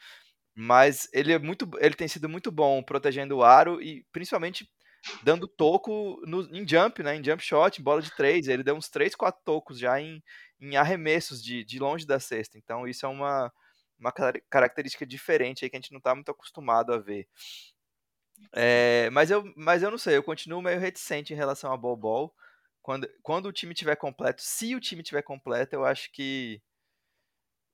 S1: Mas ele é muito, ele tem sido muito bom protegendo o aro e principalmente dando toco no, em jump, né? Em jump shot, em bola de três. Ele deu uns três, quatro tocos já em, em arremessos de, de longe da cesta. Então isso é uma, uma característica diferente aí que a gente não está muito acostumado a ver. É, mas, eu, mas eu não sei, eu continuo meio reticente em relação a Bol Bol. Quando, quando o time tiver completo, se o time tiver completo, eu acho que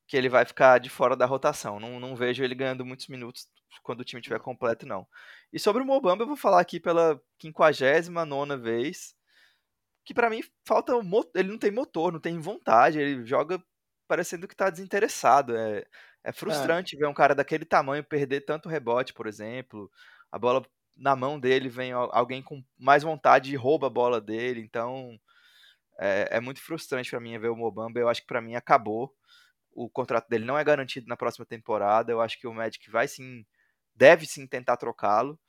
S1: que ele vai ficar de fora da rotação. Não, não vejo ele ganhando muitos minutos quando o time tiver completo, não. E sobre o Mobamba, eu vou falar aqui pela 59 vez, que para mim falta ele não tem motor, não tem vontade, ele joga parecendo que tá desinteressado. É, é frustrante é. ver um cara daquele tamanho perder tanto rebote, por exemplo. A bola na mão dele vem alguém com mais vontade e rouba a bola dele. Então é, é muito frustrante para mim ver o Mobamba. Eu acho que para mim acabou o contrato dele não é garantido na próxima temporada. Eu acho que o Magic vai sim, deve sim tentar trocá-lo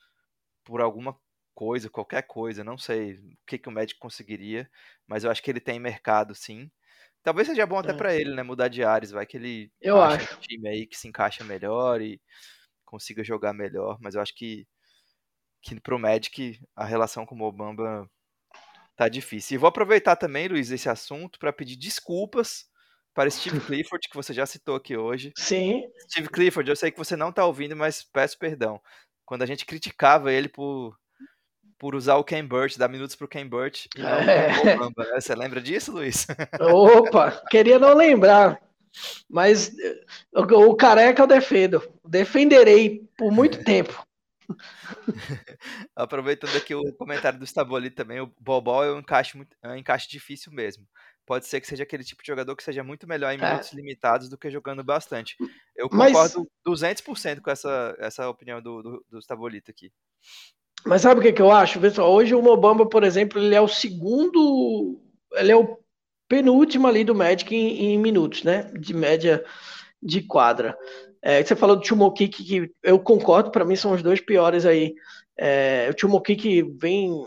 S1: por alguma coisa, qualquer coisa. Não sei o que, que o Magic conseguiria, mas eu acho que ele tem mercado sim. Talvez seja bom até é. para ele, né? Mudar de áreas, vai que ele
S2: eu acho
S1: um time aí que se encaixa melhor e consiga jogar melhor. Mas eu acho que que pro Magic a relação com o Mobamba tá difícil. E vou aproveitar também, Luiz, esse assunto para pedir desculpas para Steve <laughs> Clifford, que você já citou aqui hoje.
S2: Sim.
S1: Steve Clifford, eu sei que você não está ouvindo, mas peço perdão. Quando a gente criticava ele por, por usar o Ken Burt, dar minutos para o Ken Burt e não é. né? Você lembra disso, Luiz?
S2: Opa, queria não lembrar. Mas o, o careca eu defendo. Defenderei por muito tempo. <laughs>
S1: Aproveitando aqui o comentário do Staboli também, o Bobol é um encaixe, muito, é um encaixe difícil mesmo pode ser que seja aquele tipo de jogador que seja muito melhor em é. minutos é. limitados do que jogando bastante. Eu concordo Mas... 200% com essa, essa opinião do, do, do Stabolito aqui.
S2: Mas sabe o que, que eu acho? Pessoal, hoje o Mobamba, por exemplo, ele é o segundo. Ele é o penúltimo ali do Magic em, em minutos, né? De média de quadra. É, você falou do Chumokik, que eu concordo, para mim são os dois piores aí. É, o Chumokik vem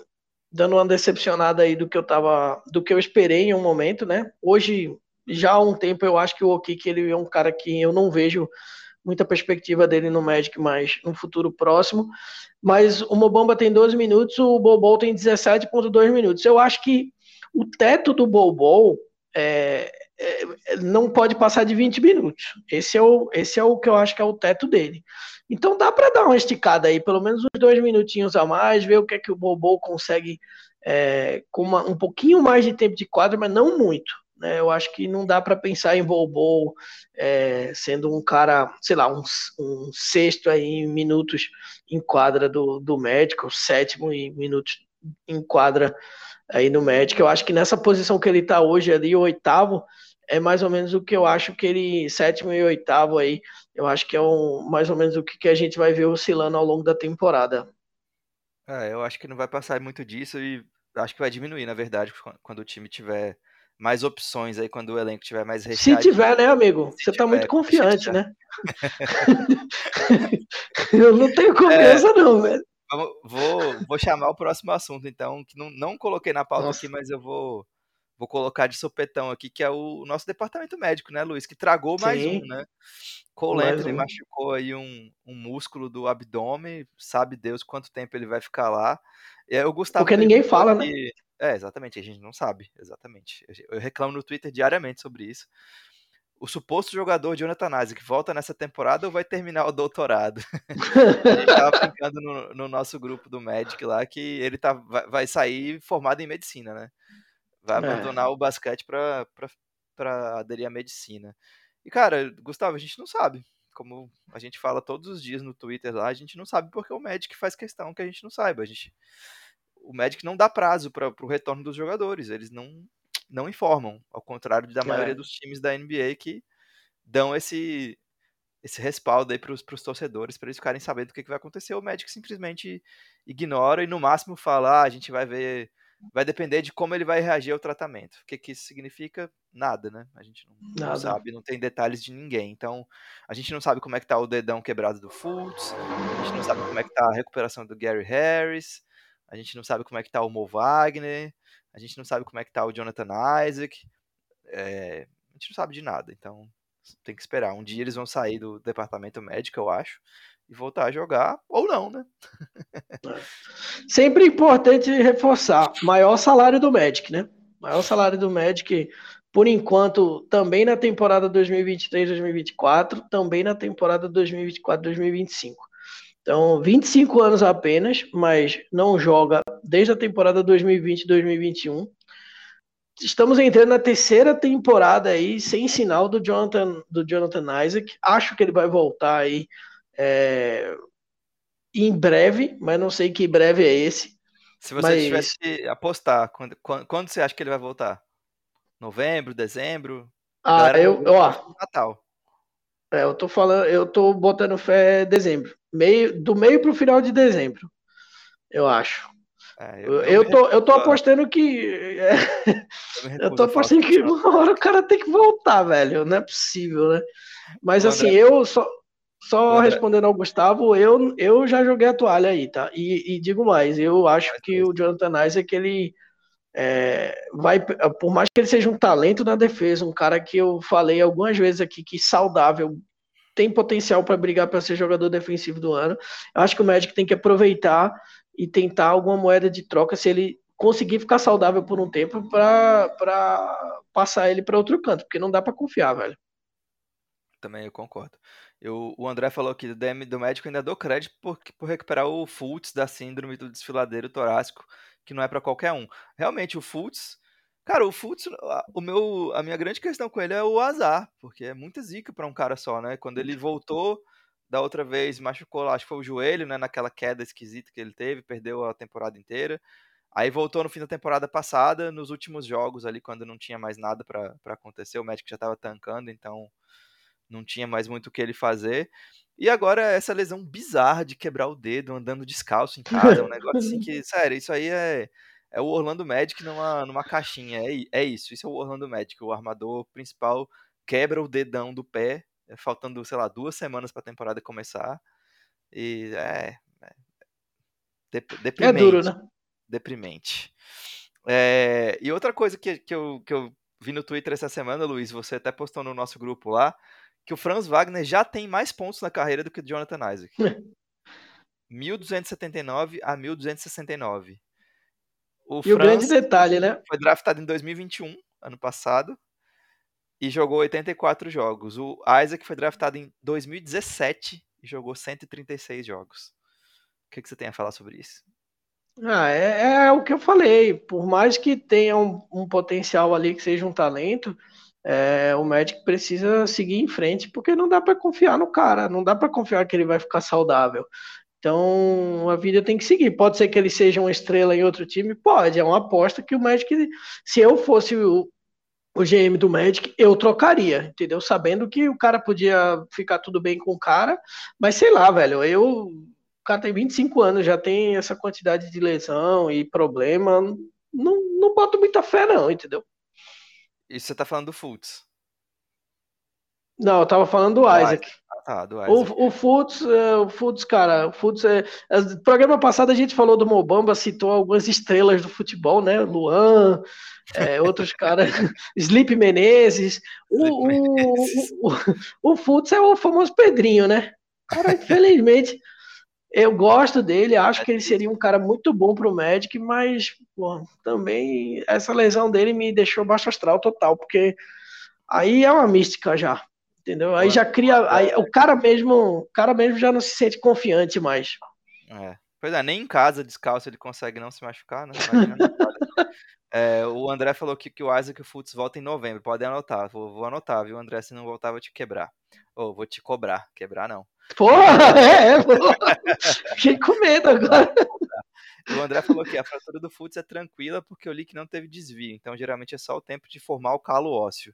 S2: dando uma decepcionada aí do que eu tava, do que eu esperei em um momento, né? Hoje, já há um tempo, eu acho que o Okiki ele é um cara que eu não vejo muita perspectiva dele no Magic mais no futuro próximo. Mas o Mobamba tem 12 minutos, o Bobol tem 17,2 minutos. Eu acho que o teto do Bobol é, é, não pode passar de 20 minutos. Esse é, o, esse é o que eu acho que é o teto dele. Então dá para dar uma esticada aí, pelo menos uns dois minutinhos a mais, ver o que é que o Bobo consegue é, com uma, um pouquinho mais de tempo de quadro, mas não muito. Né? Eu acho que não dá para pensar em Bobo é, sendo um cara, sei lá, um, um sexto aí em minutos em quadra do, do médico, sétimo em minutos em quadra aí no médico. Eu acho que nessa posição que ele está hoje ali, o oitavo, é mais ou menos o que eu acho que ele, sétimo e oitavo aí, eu acho que é um, mais ou menos o que, que a gente vai ver oscilando ao longo da temporada.
S1: É, eu acho que não vai passar muito disso e acho que vai diminuir, na verdade, quando o time tiver mais opções aí, quando o elenco tiver mais recheado.
S2: Se tiver, né, amigo? Se Você tiver, tá muito confiante, né? <laughs> eu não tenho confiança é, não, velho.
S1: Vou, vou chamar o próximo assunto, então, que não, não coloquei na pauta Nossa. aqui, mas eu vou vou colocar de sopetão aqui, que é o nosso departamento médico, né, Luiz? Que tragou mais Sim. um, né? Cole um. machucou aí um, um músculo do abdômen, sabe Deus quanto tempo ele vai ficar lá. Eu Gustavo
S2: Porque ninguém fala,
S1: que... né? É, exatamente, a gente não sabe, exatamente. Eu reclamo no Twitter diariamente sobre isso. O suposto jogador Jonathan Isaac volta nessa temporada ou vai terminar o doutorado? <laughs> a gente tava brincando no, no, nosso grupo do Magic lá que ele tá, vai, vai sair formado em medicina, né? Vai é. abandonar o basquete para aderir à medicina. E, cara, Gustavo, a gente não sabe. Como a gente fala todos os dias no Twitter lá, a gente não sabe porque o Magic faz questão que a gente não saiba. A gente, o Magic não dá prazo para o retorno dos jogadores. Eles não, não informam, ao contrário da é. maioria dos times da NBA que dão esse, esse respaldo aí para os torcedores, para eles ficarem sabendo o que, que vai acontecer. O Magic simplesmente ignora e no máximo fala: ah, a gente vai ver vai depender de como ele vai reagir ao tratamento. O que, que isso significa? Nada, né? A gente não, não, sabe, não tem detalhes de ninguém. Então, a gente não sabe como é que tá o dedão quebrado do Fultz, a gente não sabe como é que tá a recuperação do Gary Harris, a gente não sabe como é que tá o Mo Wagner, a gente não sabe como é que tá o Jonathan Isaac, é, a gente não sabe de nada, então tem que esperar. Um dia eles vão sair do departamento médico, eu acho, e voltar a jogar, ou não, né?
S2: Sempre importante reforçar, maior salário do Magic, né? Maior salário do Magic, por enquanto, também na temporada 2023-2024, também na temporada 2024-2025. Então, 25 anos apenas, mas não joga desde a temporada 2020-2021. Estamos entrando na terceira temporada aí, sem sinal do Jonathan, do Jonathan Isaac. Acho que ele vai voltar aí é, em breve, mas não sei que breve é esse.
S1: Se você mas... tivesse que apostar, quando, quando, quando, você acha que ele vai voltar? Novembro, dezembro?
S2: Ah, eu, ó. Natal. É, eu tô falando, eu tô botando fé dezembro. Meio, do meio pro final de dezembro, eu acho. É, eu, eu, tô, eu tô apostando que. É, eu, <laughs> tô apostando que uma hora o cara tem que voltar, velho. Não é possível, né? Mas assim, eu só, só respondendo ao Gustavo, eu, eu já joguei a toalha aí, tá? E, e digo mais, eu acho que o Jonathan Isaac, ele é, vai, por mais que ele seja um talento na defesa, um cara que eu falei algumas vezes aqui que saudável, tem potencial para brigar para ser jogador defensivo do ano. Eu acho que o Magic tem que aproveitar e tentar alguma moeda de troca se ele conseguir ficar saudável por um tempo para passar ele para outro canto, porque não dá para confiar, velho.
S1: Também eu concordo. Eu, o André falou que do do médico ainda dou crédito por, por recuperar o Fultz da síndrome do desfiladeiro torácico, que não é para qualquer um. Realmente, o Fultz. Cara, o Fultz, o meu, a minha grande questão com ele é o azar, porque é muita zica para um cara só, né? Quando ele voltou da outra vez, machucou, acho que foi o joelho, né? Naquela queda esquisita que ele teve, perdeu a temporada inteira. Aí voltou no fim da temporada passada, nos últimos jogos ali, quando não tinha mais nada para acontecer, o médico já estava tancando, então não tinha mais muito o que ele fazer. E agora essa lesão bizarra de quebrar o dedo andando descalço em casa, um <laughs> negócio assim que, sério, isso aí é, é o Orlando Magic numa, numa caixinha, é, é isso, isso é o Orlando Magic, o armador principal quebra o dedão do pé, é, faltando, sei lá, duas semanas para a temporada começar, e é, é, deprimente. É duro, né? Deprimente. É, e outra coisa que, que, eu, que eu vi no Twitter essa semana, Luiz, você até postou no nosso grupo lá, que o Franz Wagner já tem mais pontos na carreira do que o Jonathan Isaac. <laughs> 1279 a 1269.
S2: O e o grande detalhe, né?
S1: Foi draftado em 2021, ano passado, e jogou 84 jogos. O Isaac foi draftado em 2017 e jogou 136 jogos. O que, que você tem a falar sobre isso?
S2: Ah, é, é, o que eu falei. Por mais que tenha um, um potencial ali, que seja um talento, é, o médico precisa seguir em frente, porque não dá para confiar no cara, não dá para confiar que ele vai ficar saudável. Então a vida tem que seguir. Pode ser que ele seja uma estrela em outro time? Pode, é uma aposta que o Magic, se eu fosse o, o GM do Magic, eu trocaria, entendeu? Sabendo que o cara podia ficar tudo bem com o cara, mas sei lá, velho, eu. O cara tem 25 anos, já tem essa quantidade de lesão e problema. Não, não boto muita fé, não, entendeu?
S1: Isso você tá falando do Fultz.
S2: Não, eu tava falando do, Isaac. Ah, do Isaac. O, o Fultz, é, o Fultz, cara, o Fultz é. No programa passado a gente falou do Mobamba, citou algumas estrelas do futebol, né? Luan, é, outros <laughs> caras, Sleep Menezes. O, o, o, o Fultz é o famoso Pedrinho, né? Cara, infelizmente. Eu gosto dele, acho que ele seria um cara muito bom pro Magic, mas pô, também essa lesão dele me deixou baixo astral total, porque aí é uma mística já, entendeu? Aí já cria, aí, o cara mesmo, o cara mesmo já não se sente confiante mais.
S1: É. Pois é, nem em casa descalço ele consegue não se machucar, né? <laughs> é, o André falou que, que o Isaac e o Futs voltam em novembro. Podem anotar, vou, vou anotar, viu, André? Se não voltar, vou te quebrar. Ou vou te cobrar. Quebrar não.
S2: Porra, é, é porra. Fiquei com medo agora.
S1: O André falou que a fratura do Futs é tranquila porque o leak não teve desvio, então geralmente é só o tempo de formar o calo ósseo.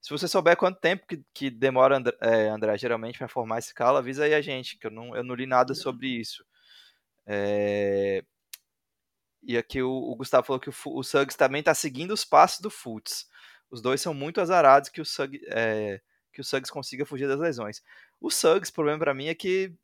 S1: Se você souber quanto tempo que, que demora, André, é, André geralmente para formar esse calo, avisa aí a gente, que eu não, eu não li nada sobre isso. É... E aqui o, o, Gustavo falou que o, o Suggs também está seguindo os passos do Futs. Os dois são muito azarados que o Suggs, é, que o Suggs consiga fugir das lesões. O Suggs, o problema para mim é que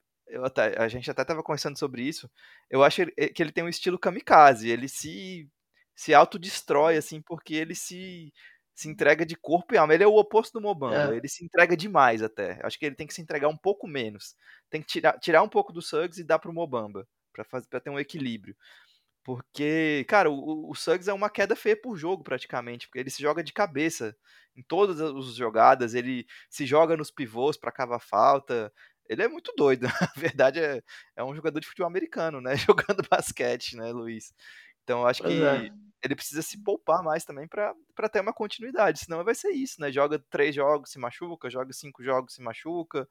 S1: até, a gente até estava conversando sobre isso. Eu acho que ele tem um estilo kamikaze. Ele se, se autodestrói, assim, porque ele se, se entrega de corpo e alma. Ele é o oposto do Mobamba. É. Ele se entrega demais até. Acho que ele tem que se entregar um pouco menos. Tem que tirar, tirar um pouco do Suggs e dar pro Mobamba. para ter um equilíbrio. Porque, cara, o, o Suggs é uma queda feia por jogo, praticamente, porque ele se joga de cabeça em todas as jogadas, ele se joga nos pivôs para cavar falta. Ele é muito doido. <laughs> Na verdade, é, é um jogador de futebol americano, né? <laughs> Jogando basquete, né, Luiz? Então, eu acho pois que é. ele precisa se poupar mais também para ter uma continuidade. Senão vai ser isso, né? Joga três jogos, se machuca, joga cinco jogos, se machuca.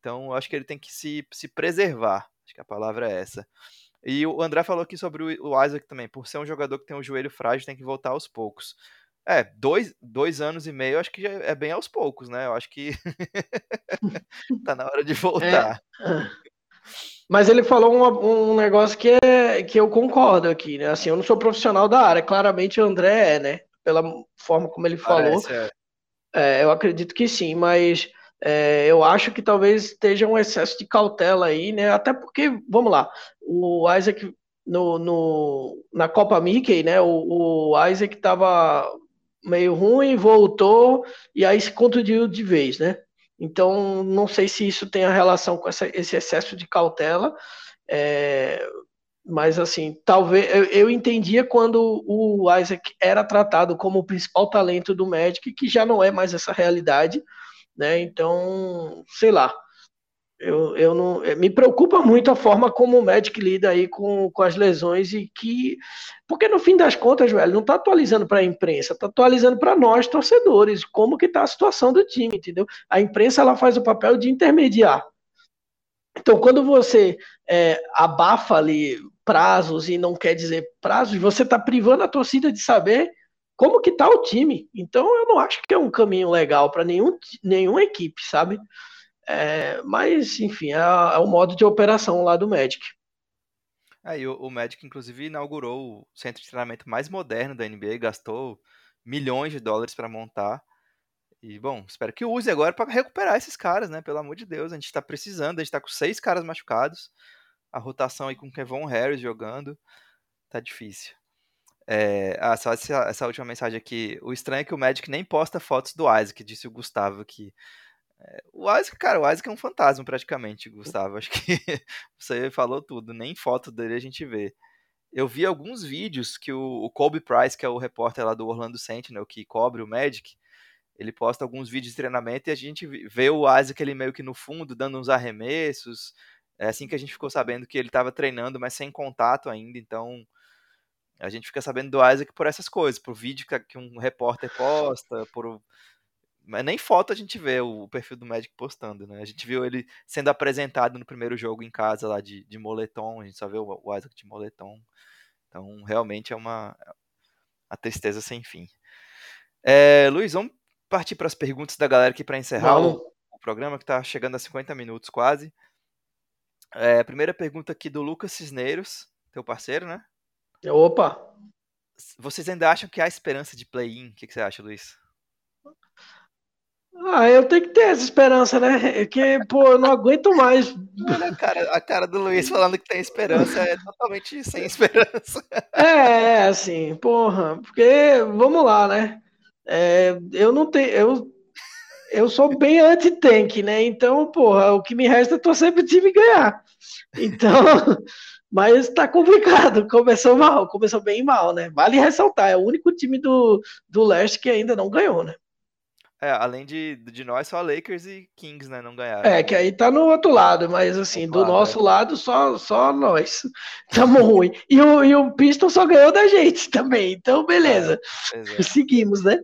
S1: Então, eu acho que ele tem que se, se preservar. Acho que a palavra é essa. E o André falou aqui sobre o Isaac também, por ser um jogador que tem um joelho frágil, tem que voltar aos poucos. É, dois, dois anos e meio, acho que já é bem aos poucos, né? Eu acho que <laughs> tá na hora de voltar. É.
S2: Mas ele falou um, um, negócio que, é, que eu concordo aqui, né? Assim, eu não sou profissional da área, claramente o André é, né? Pela forma como ele falou. Parece, é. É, eu acredito que sim, mas é, eu acho que talvez esteja um excesso de cautela aí, né? Até porque, vamos lá, o Isaac no, no na Copa Mickey, né? O, o Isaac estava meio ruim, voltou e aí se contundiu de vez, né? Então, não sei se isso tem a relação com essa, esse excesso de cautela, é, mas assim, talvez eu, eu, entendia quando o Isaac era tratado como o principal talento do Magic, que já não é mais essa realidade né? Então, sei lá. Eu, eu não, eh, me preocupa muito a forma como o Magic lida aí com, com as lesões e que. Porque no fim das contas, velho, não está atualizando para a imprensa, está atualizando para nós, torcedores, como que está a situação do time, entendeu? A imprensa ela faz o papel de intermediar. Então, quando você é, abafa ali prazos e não quer dizer prazos, você está privando a torcida de saber como que tá o time. Então eu não acho que é um caminho legal para nenhum, nenhuma equipe, sabe? É, mas, enfim, é, é, o modo de operação lá do Magic.
S1: É, o, o Magic, inclusive, inaugurou o centro de treinamento mais moderno da NBA, gastou milhões de dólares para montar. E, bom, espero que use agora para recuperar esses caras, né? Pelo amor de Deus, a gente está precisando, a gente está com seis caras machucados, a rotação aí com Kevon Harris jogando, tá difícil. É, ah, só essa, essa, última mensagem aqui. O estranho é que o Magic nem posta fotos do Isaac, disse o Gustavo aqui. O Isaac, cara, o Isaac é um fantasma praticamente, Gustavo. Acho que <laughs> você falou tudo. Nem foto dele a gente vê. Eu vi alguns vídeos que o, o Kobe Price, que é o repórter lá do Orlando Sentinel, que cobre o Magic, ele posta alguns vídeos de treinamento e a gente vê o Isaac ele meio que no fundo, dando uns arremessos. É assim que a gente ficou sabendo que ele estava treinando, mas sem contato ainda, então a gente fica sabendo do Isaac por essas coisas, por vídeo que um repórter posta, por mas nem foto a gente vê o perfil do Magic postando, né? A gente viu ele sendo apresentado no primeiro jogo em casa lá de, de moletom, a gente só vê o, Isaac de moletom. Então, realmente é uma, a tristeza sem fim. É, Luiz, vamos partir para as perguntas da galera aqui para encerrar o, o, programa, que está chegando a 50 minutos quase. É, primeira pergunta aqui do Lucas Cisneiros, teu parceiro, né?
S2: Opa!
S1: Vocês ainda acham que há esperança de play-in? O que, que, você acha, Luiz?
S2: Ah, eu tenho que ter essa esperança, né? É que, pô, eu não aguento mais.
S1: Olha a cara, a cara do Luiz falando que tem esperança é totalmente sem esperança. <laughs>
S2: É, é, assim, porra, porque, vamos lá, né? É, eu não tenho. Eu, eu sou bem anti-tank, né? Então, porra, o que me resta é torcer pro time ganhar. Então. <laughs> Mas tá complicado, começou mal, começou bem mal, né? Vale ressaltar, é o único time do, do leste que ainda não ganhou, né?
S1: É, além de, de nós, só Lakers e Kings, né, não ganharam.
S2: É, que aí tá no outro lado, mas assim, do nosso é. lado, só, só nós. <laughs> Tamo ruim. E o, e o Piston só ganhou da gente <laughs> também, então beleza. É, Seguimos, né?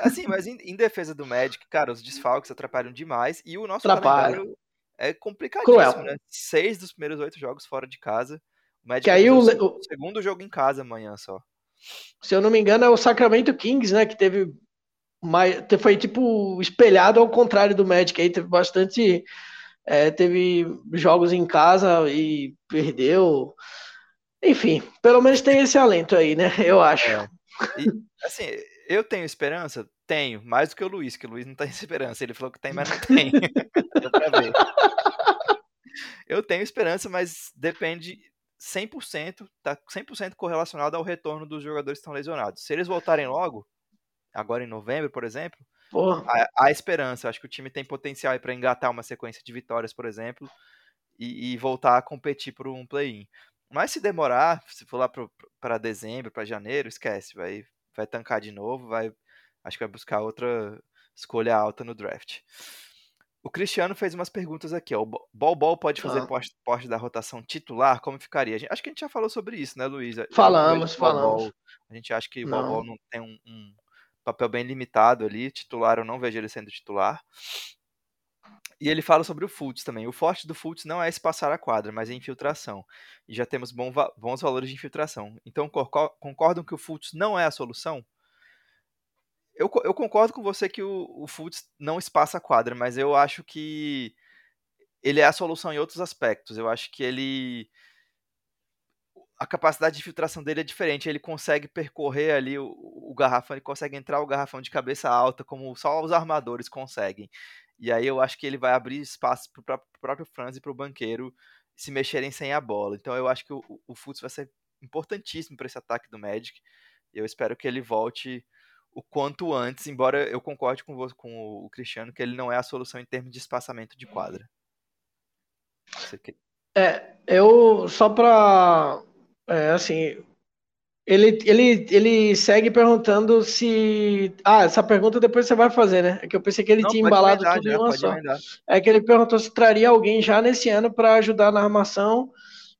S1: Assim, mas em, em, defesa do Magic, cara, os desfalques atrapalham demais e o nosso calendário é complicadíssimo, Cruel. né? Seis dos primeiros oito jogos fora de casa. O Magic
S2: que aí o,
S1: o segundo jogo em casa amanhã só.
S2: Se eu não me engano, é o Sacramento Kings, né? Que teve mais, foi tipo espelhado ao contrário do Magic. Aí teve bastante. É, teve jogos em casa e perdeu. Enfim, pelo menos tem esse alento aí, né? <laughs> Eu acho. É.
S1: E, assim, eu tenho esperança? Tenho, mais do que o Luiz, que o Luiz não tem <laughs> esperança. Ele falou que tem, mas não tem. <laughs> Eu tenho esperança, mas depende 100%, tá 100% correlacionado ao retorno dos jogadores que estão lesionados. Se eles voltarem logo, agora em novembro, por exemplo, há, há, esperança. Acho que o time tem potencial para engatar uma sequência de vitórias, por exemplo, e, e voltar a competir por um play-in. Mas se demorar, se for lá para dezembro, para janeiro, esquece, vai, vai tancar de novo, vai, acho que vai buscar outra escolha alta no draft. O Cristiano fez umas perguntas aqui. Ó. O Bol Bol pode fazer ah. poste, da rotação titular? Como ficaria? Acho que a gente já falou sobre isso, né, Luiz?
S2: Falamos, falamos.
S1: a gente acha que o Bol Bol não tem um, um, papel bem limitado ali. Titular, eu não vejo ele sendo titular. E ele fala sobre o Fultz também. O forte do Fultz não é espaçar a quadra, mas é infiltração. E já temos bons valores de infiltração. Então concordam que o Fultz não é a solução? Eu, eu concordo com você que o, o Fultz não espaça a quadra, mas eu acho que ele é a solução em outros aspectos. Eu acho que ele a capacidade de filtração dele é diferente. Ele consegue percorrer ali o, o, garrafão, ele consegue entrar o garrafão de cabeça alta, como só os armadores conseguem. E aí eu acho que ele vai abrir espaço para o próprio Franz e para o banqueiro se mexerem sem a bola. Então eu acho que o, o Fultz vai ser importantíssimo para esse ataque do Magic. Eu espero que ele volte o quanto antes, embora eu concorde com, você, com o Cristiano que ele não é a solução em termos de espaçamento de quadra.
S2: É, eu só para é, assim, ele, ele, ele segue perguntando se. Ah, essa pergunta depois você vai fazer, né? É que eu pensei que ele não, tinha embalado tudo em uma só. É que ele perguntou se traria alguém já nesse ano para ajudar na armação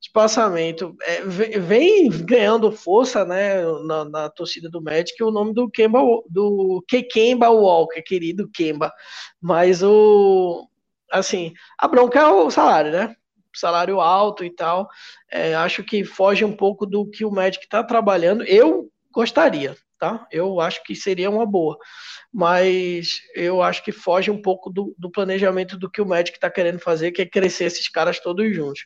S2: espaçamento. É, vem ganhando força né, na, na, torcida do Magic o nome do Kemba, do Kemba Walker, querido Kemba. Mas o. Assim, a bronca é o salário, né? Salário alto e tal. É, acho que foge um pouco do que o Magic está trabalhando. Eu gostaria, tá? Eu acho que seria uma boa. Mas eu acho que foge um pouco do, do planejamento do que o Magic está querendo fazer, que é crescer esses caras todos juntos.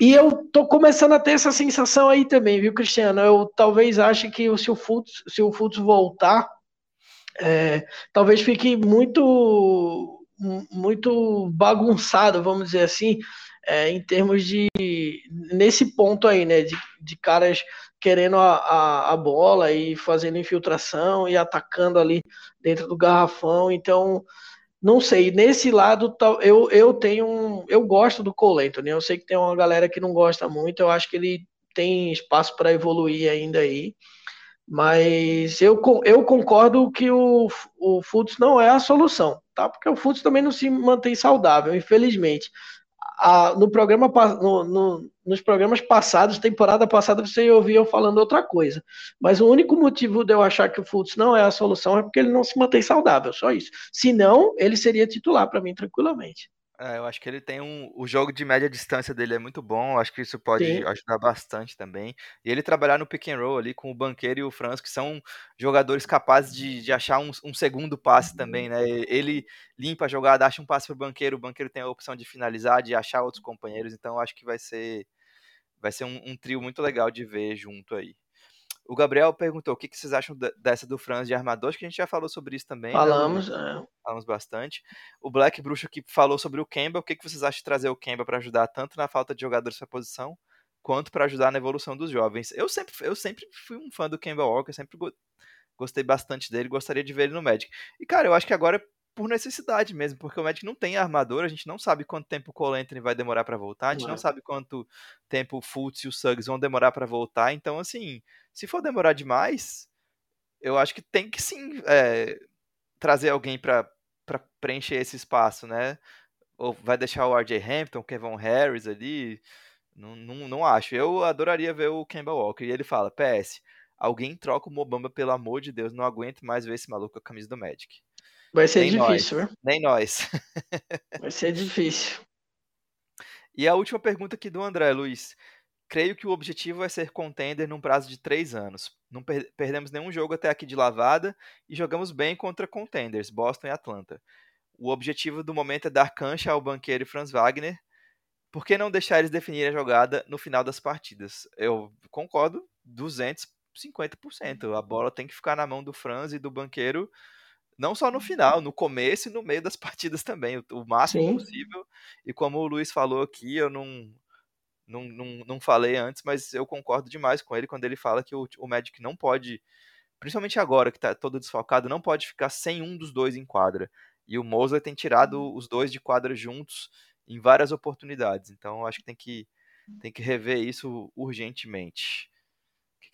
S2: E eu tô começando a ter essa sensação aí também, viu, Cristiano? Eu talvez ache que se o Futs, se o Futs voltar, é, talvez fique muito muito bagunçado, vamos dizer assim, é, em termos de nesse ponto aí, né, de, de caras querendo a, a, a, bola e fazendo infiltração e atacando ali dentro do garrafão. Então, não sei, nesse lado eu, eu tenho um, eu gosto do Cole Anthony, eu sei que tem uma galera que não gosta muito, eu acho que ele tem espaço para evoluir ainda aí, mas eu, eu concordo que o, o Fultz não é a solução, tá? Porque o Fultz também não se mantém saudável, infelizmente a, no programa no, no, nos programas passados, temporada passada, você ouvia eu falando outra coisa. Mas o único motivo de eu achar que o Fultz não é a solução é porque ele não se mantém saudável, só isso. Se não, ele seria titular para mim tranquilamente.
S1: É, eu acho que ele tem um. O jogo de média distância dele é muito bom. Acho que isso pode Sim. ajudar bastante também. E ele trabalhar no pick and roll ali com o banqueiro e o Franz, que são jogadores capazes de, de achar um, um, segundo passe também, né? Ele limpa a jogada, acha um passe pro banqueiro, o banqueiro tem a opção de finalizar, de achar outros companheiros. Então acho que vai ser. Vai ser um, um trio muito legal de ver junto aí. O Gabriel perguntou o que, que vocês acham dessa do Franz de armador, acho que a gente já falou sobre isso também.
S2: Né, Falamos, né?
S1: é. Falamos bastante. O Black Bruxo aqui falou sobre o Kemba, o que, que vocês acham de trazer o Kemba para ajudar tanto na falta de jogadores nessa posição, quanto para ajudar na evolução dos jovens? Eu sempre, eu sempre fui um fã do Kemba Walker, sempre gostei bastante dele, gostaria de ver ele no Magic. E cara, eu acho que agora por necessidade mesmo, porque o Magic não tem armador, a gente não sabe quanto tempo o Cole Anthony vai demorar para voltar, a gente não, não sabe quanto tempo o Fultz e o Suggs vão demorar para voltar, então assim, se for demorar demais, eu acho que tem que sim é, trazer alguém para preencher esse espaço, né? Ou vai deixar o RJ Hampton, o Kevin Harris ali, não, não, não acho. Eu adoraria ver o Kemba Walker, e ele fala, PS, alguém troca o Mobamba, pelo amor de Deus, não aguento mais ver esse maluco com a camisa do Magic.
S2: Vai ser Nem difícil, nós.
S1: Viu? Nem nós. <laughs>
S2: Vai ser difícil.
S1: E a última pergunta aqui do André, Luiz. Creio que o objetivo é ser contender num prazo de três anos. Não per perdemos nenhum jogo até aqui de lavada e jogamos bem contra contenders, Boston e Atlanta. O objetivo do momento é dar cancha ao banqueiro e Franz Wagner. Por que não deixar eles definirem a jogada no final das partidas? Eu concordo 250%. A bola tem que ficar na mão do Franz e do banqueiro Não só no final, no começo e no meio das <laughs> partidas também, o, o máximo Sim. possível. E como o Luiz falou aqui, eu não, não, não, não falei antes, mas eu concordo demais com ele quando ele fala que o, o Magic não pode, principalmente agora que está todo desfalcado, não pode ficar sem um dos dois em quadra. E o Mosley tem tirado uhum. os dois de quadra juntos em várias oportunidades. Então acho que tem que, tem que rever isso urgentemente.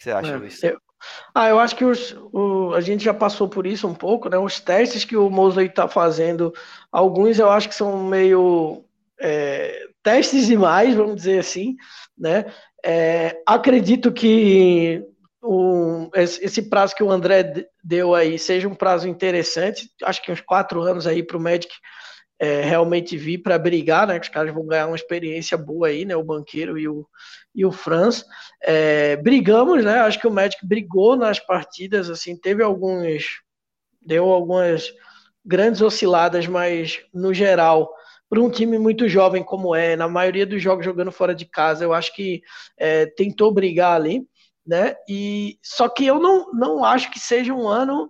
S1: O que, você acha, é, Luiz?
S2: Eu, ah, eu acho que os, o, a gente já passou por isso um pouco, né? Os testes que o Mosley está fazendo, alguns eu acho que são meio é, testes demais, vamos dizer assim, né? É, acredito que o, esse prazo que o André deu aí seja um prazo interessante, acho que uns quatro anos aí para o Magic é, realmente vir para brigar, né? Que os caras vão ganhar uma experiência boa aí, né? O banqueiro e o, e o Franz. É, brigamos, né? Acho que o Magic brigou nas partidas, assim, teve alguns. deu algumas grandes osciladas, mas no geral para um time muito jovem como é, na maioria dos jogos jogando fora de casa, eu acho que é, tentou brigar ali, né? E só que eu não, não acho que seja um ano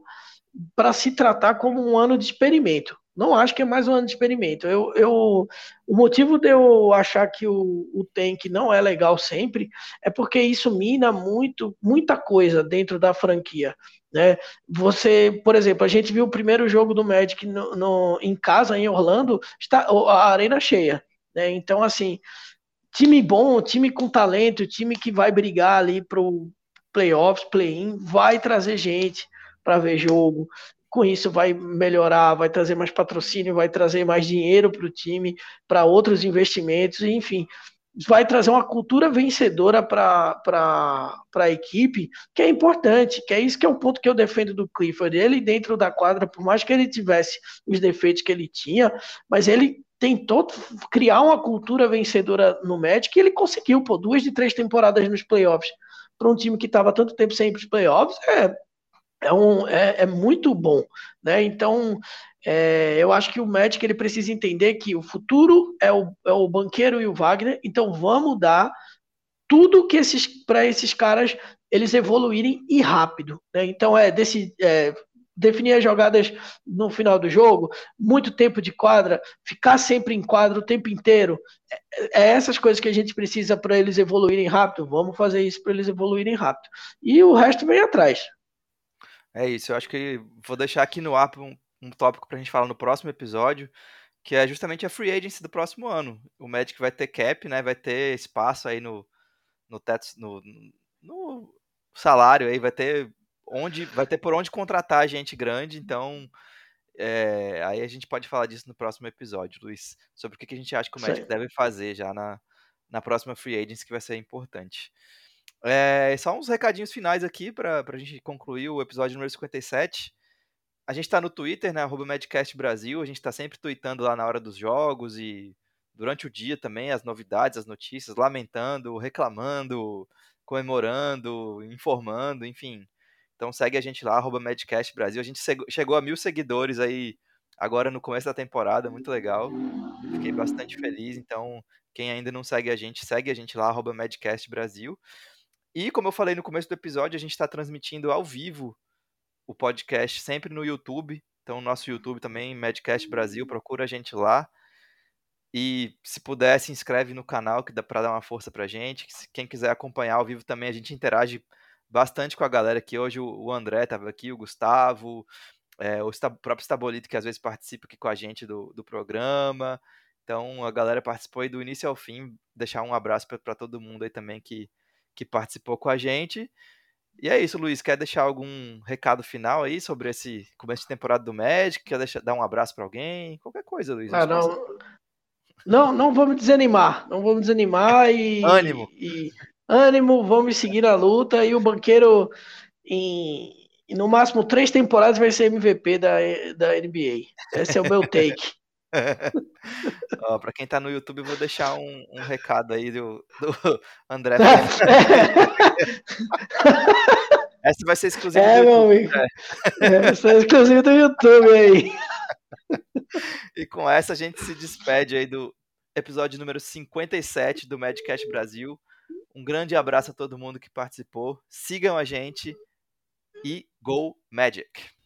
S2: para se tratar como um ano de experimento. Não acho que é mais um ano de experimento. Eu, eu, o motivo de eu achar que o, o tank não é legal sempre é porque isso mina muito, muita coisa dentro da franquia. Né? Você, por exemplo, a gente viu o primeiro jogo do Magic no, no em casa, em Orlando, está a arena cheia. Né? Então, assim, time bom, time com talento, time que vai brigar ali pro playoffs, play-in, vai trazer gente para ver jogo com isso vai melhorar, vai trazer mais patrocínio, vai trazer mais dinheiro para o time, para outros investimentos, enfim, vai trazer uma cultura vencedora para a equipe, que é importante, que é isso que é o ponto que eu defendo do Clifford. Ele dentro da quadra, por mais que ele tivesse os defeitos que ele tinha, mas ele tentou criar uma cultura vencedora no Magic e ele conseguiu, pô, duas de três temporadas nos playoffs para um time que estava tanto tempo sem ir para os playoffs, é, é, é, é muito bom, né? Então, é, eu acho que o Magic ele precisa entender que o futuro é o, é o banqueiro e o Wagner, então vamos dar tudo que esses para esses caras eles evoluírem e rápido, né? Então é desse é, definir as jogadas no final do jogo, muito tempo de quadra, ficar sempre em quadra o tempo inteiro. É, é essas coisas que a gente precisa para eles evoluírem rápido. Vamos fazer isso para eles evoluírem rápido. E o resto vem atrás.
S1: É isso, eu acho que vou deixar aqui no ar um, um tópico pra gente falar no próximo episódio, que é justamente a free agency do próximo ano. O Magic vai ter cap, né? Vai ter espaço aí no, no teto, no, no salário aí, vai ter onde, vai ter por onde contratar gente grande, então é, aí a gente pode falar disso no próximo episódio, Luiz, sobre o que a gente acha que o Magic Sim. deve fazer já na, na próxima free agency, que vai ser importante. É, só uns recadinhos finais aqui para a gente concluir o episódio número 57. A gente está no Twitter, né? Arroba. A gente está sempre tweetando lá na hora dos jogos e durante o dia também as novidades, as notícias, lamentando, reclamando, comemorando, informando, enfim. Então segue a gente lá, arroba. A gente chegou a mil seguidores aí agora no começo da temporada, muito legal. Fiquei bastante feliz. Então, quem ainda não segue a gente, segue a gente lá, arroba. E como eu falei no começo do episódio, a gente está transmitindo ao vivo o podcast sempre no YouTube. Então, nosso YouTube também, Madcast Brasil, procura a gente lá. E se puder, se inscreve no canal, que dá para dar uma força pra gente. Quem quiser acompanhar ao vivo também, a gente interage bastante com a galera aqui. Hoje o André estava aqui, o Gustavo, é, o próprio Stabolito, que às vezes participa aqui com a gente do, do programa. Então, a galera participou aí do início ao fim. Deixar um abraço para todo mundo aí também que que participou com a gente. E é isso, Luiz. Quer deixar algum recado final aí sobre esse começo de temporada do Magic? Quer deixar, dar um abraço para alguém? Qualquer coisa, Luiz.
S2: Ah, não, não, não vamos desanimar. Não vamos desanimar e.
S1: Ânimo.
S2: E, ânimo, vamos seguir a luta. E o banqueiro, em, no máximo três temporadas, vai ser MVP da, da NBA. Esse é o meu <laughs> take.
S1: Ó, pra quem tá no YouTube, vou deixar um, um recado aí do, do <laughs> André. <laughs> Essa vai ser exclusiva
S2: é, do YouTube. Meu amigo. É. Essa é exclusiva do YouTube aí. <laughs>
S1: E com essa a gente se despede aí do episódio número 57 do Madcast Brasil. Um grande abraço a todo mundo que participou. Sigam a gente e Go Magic!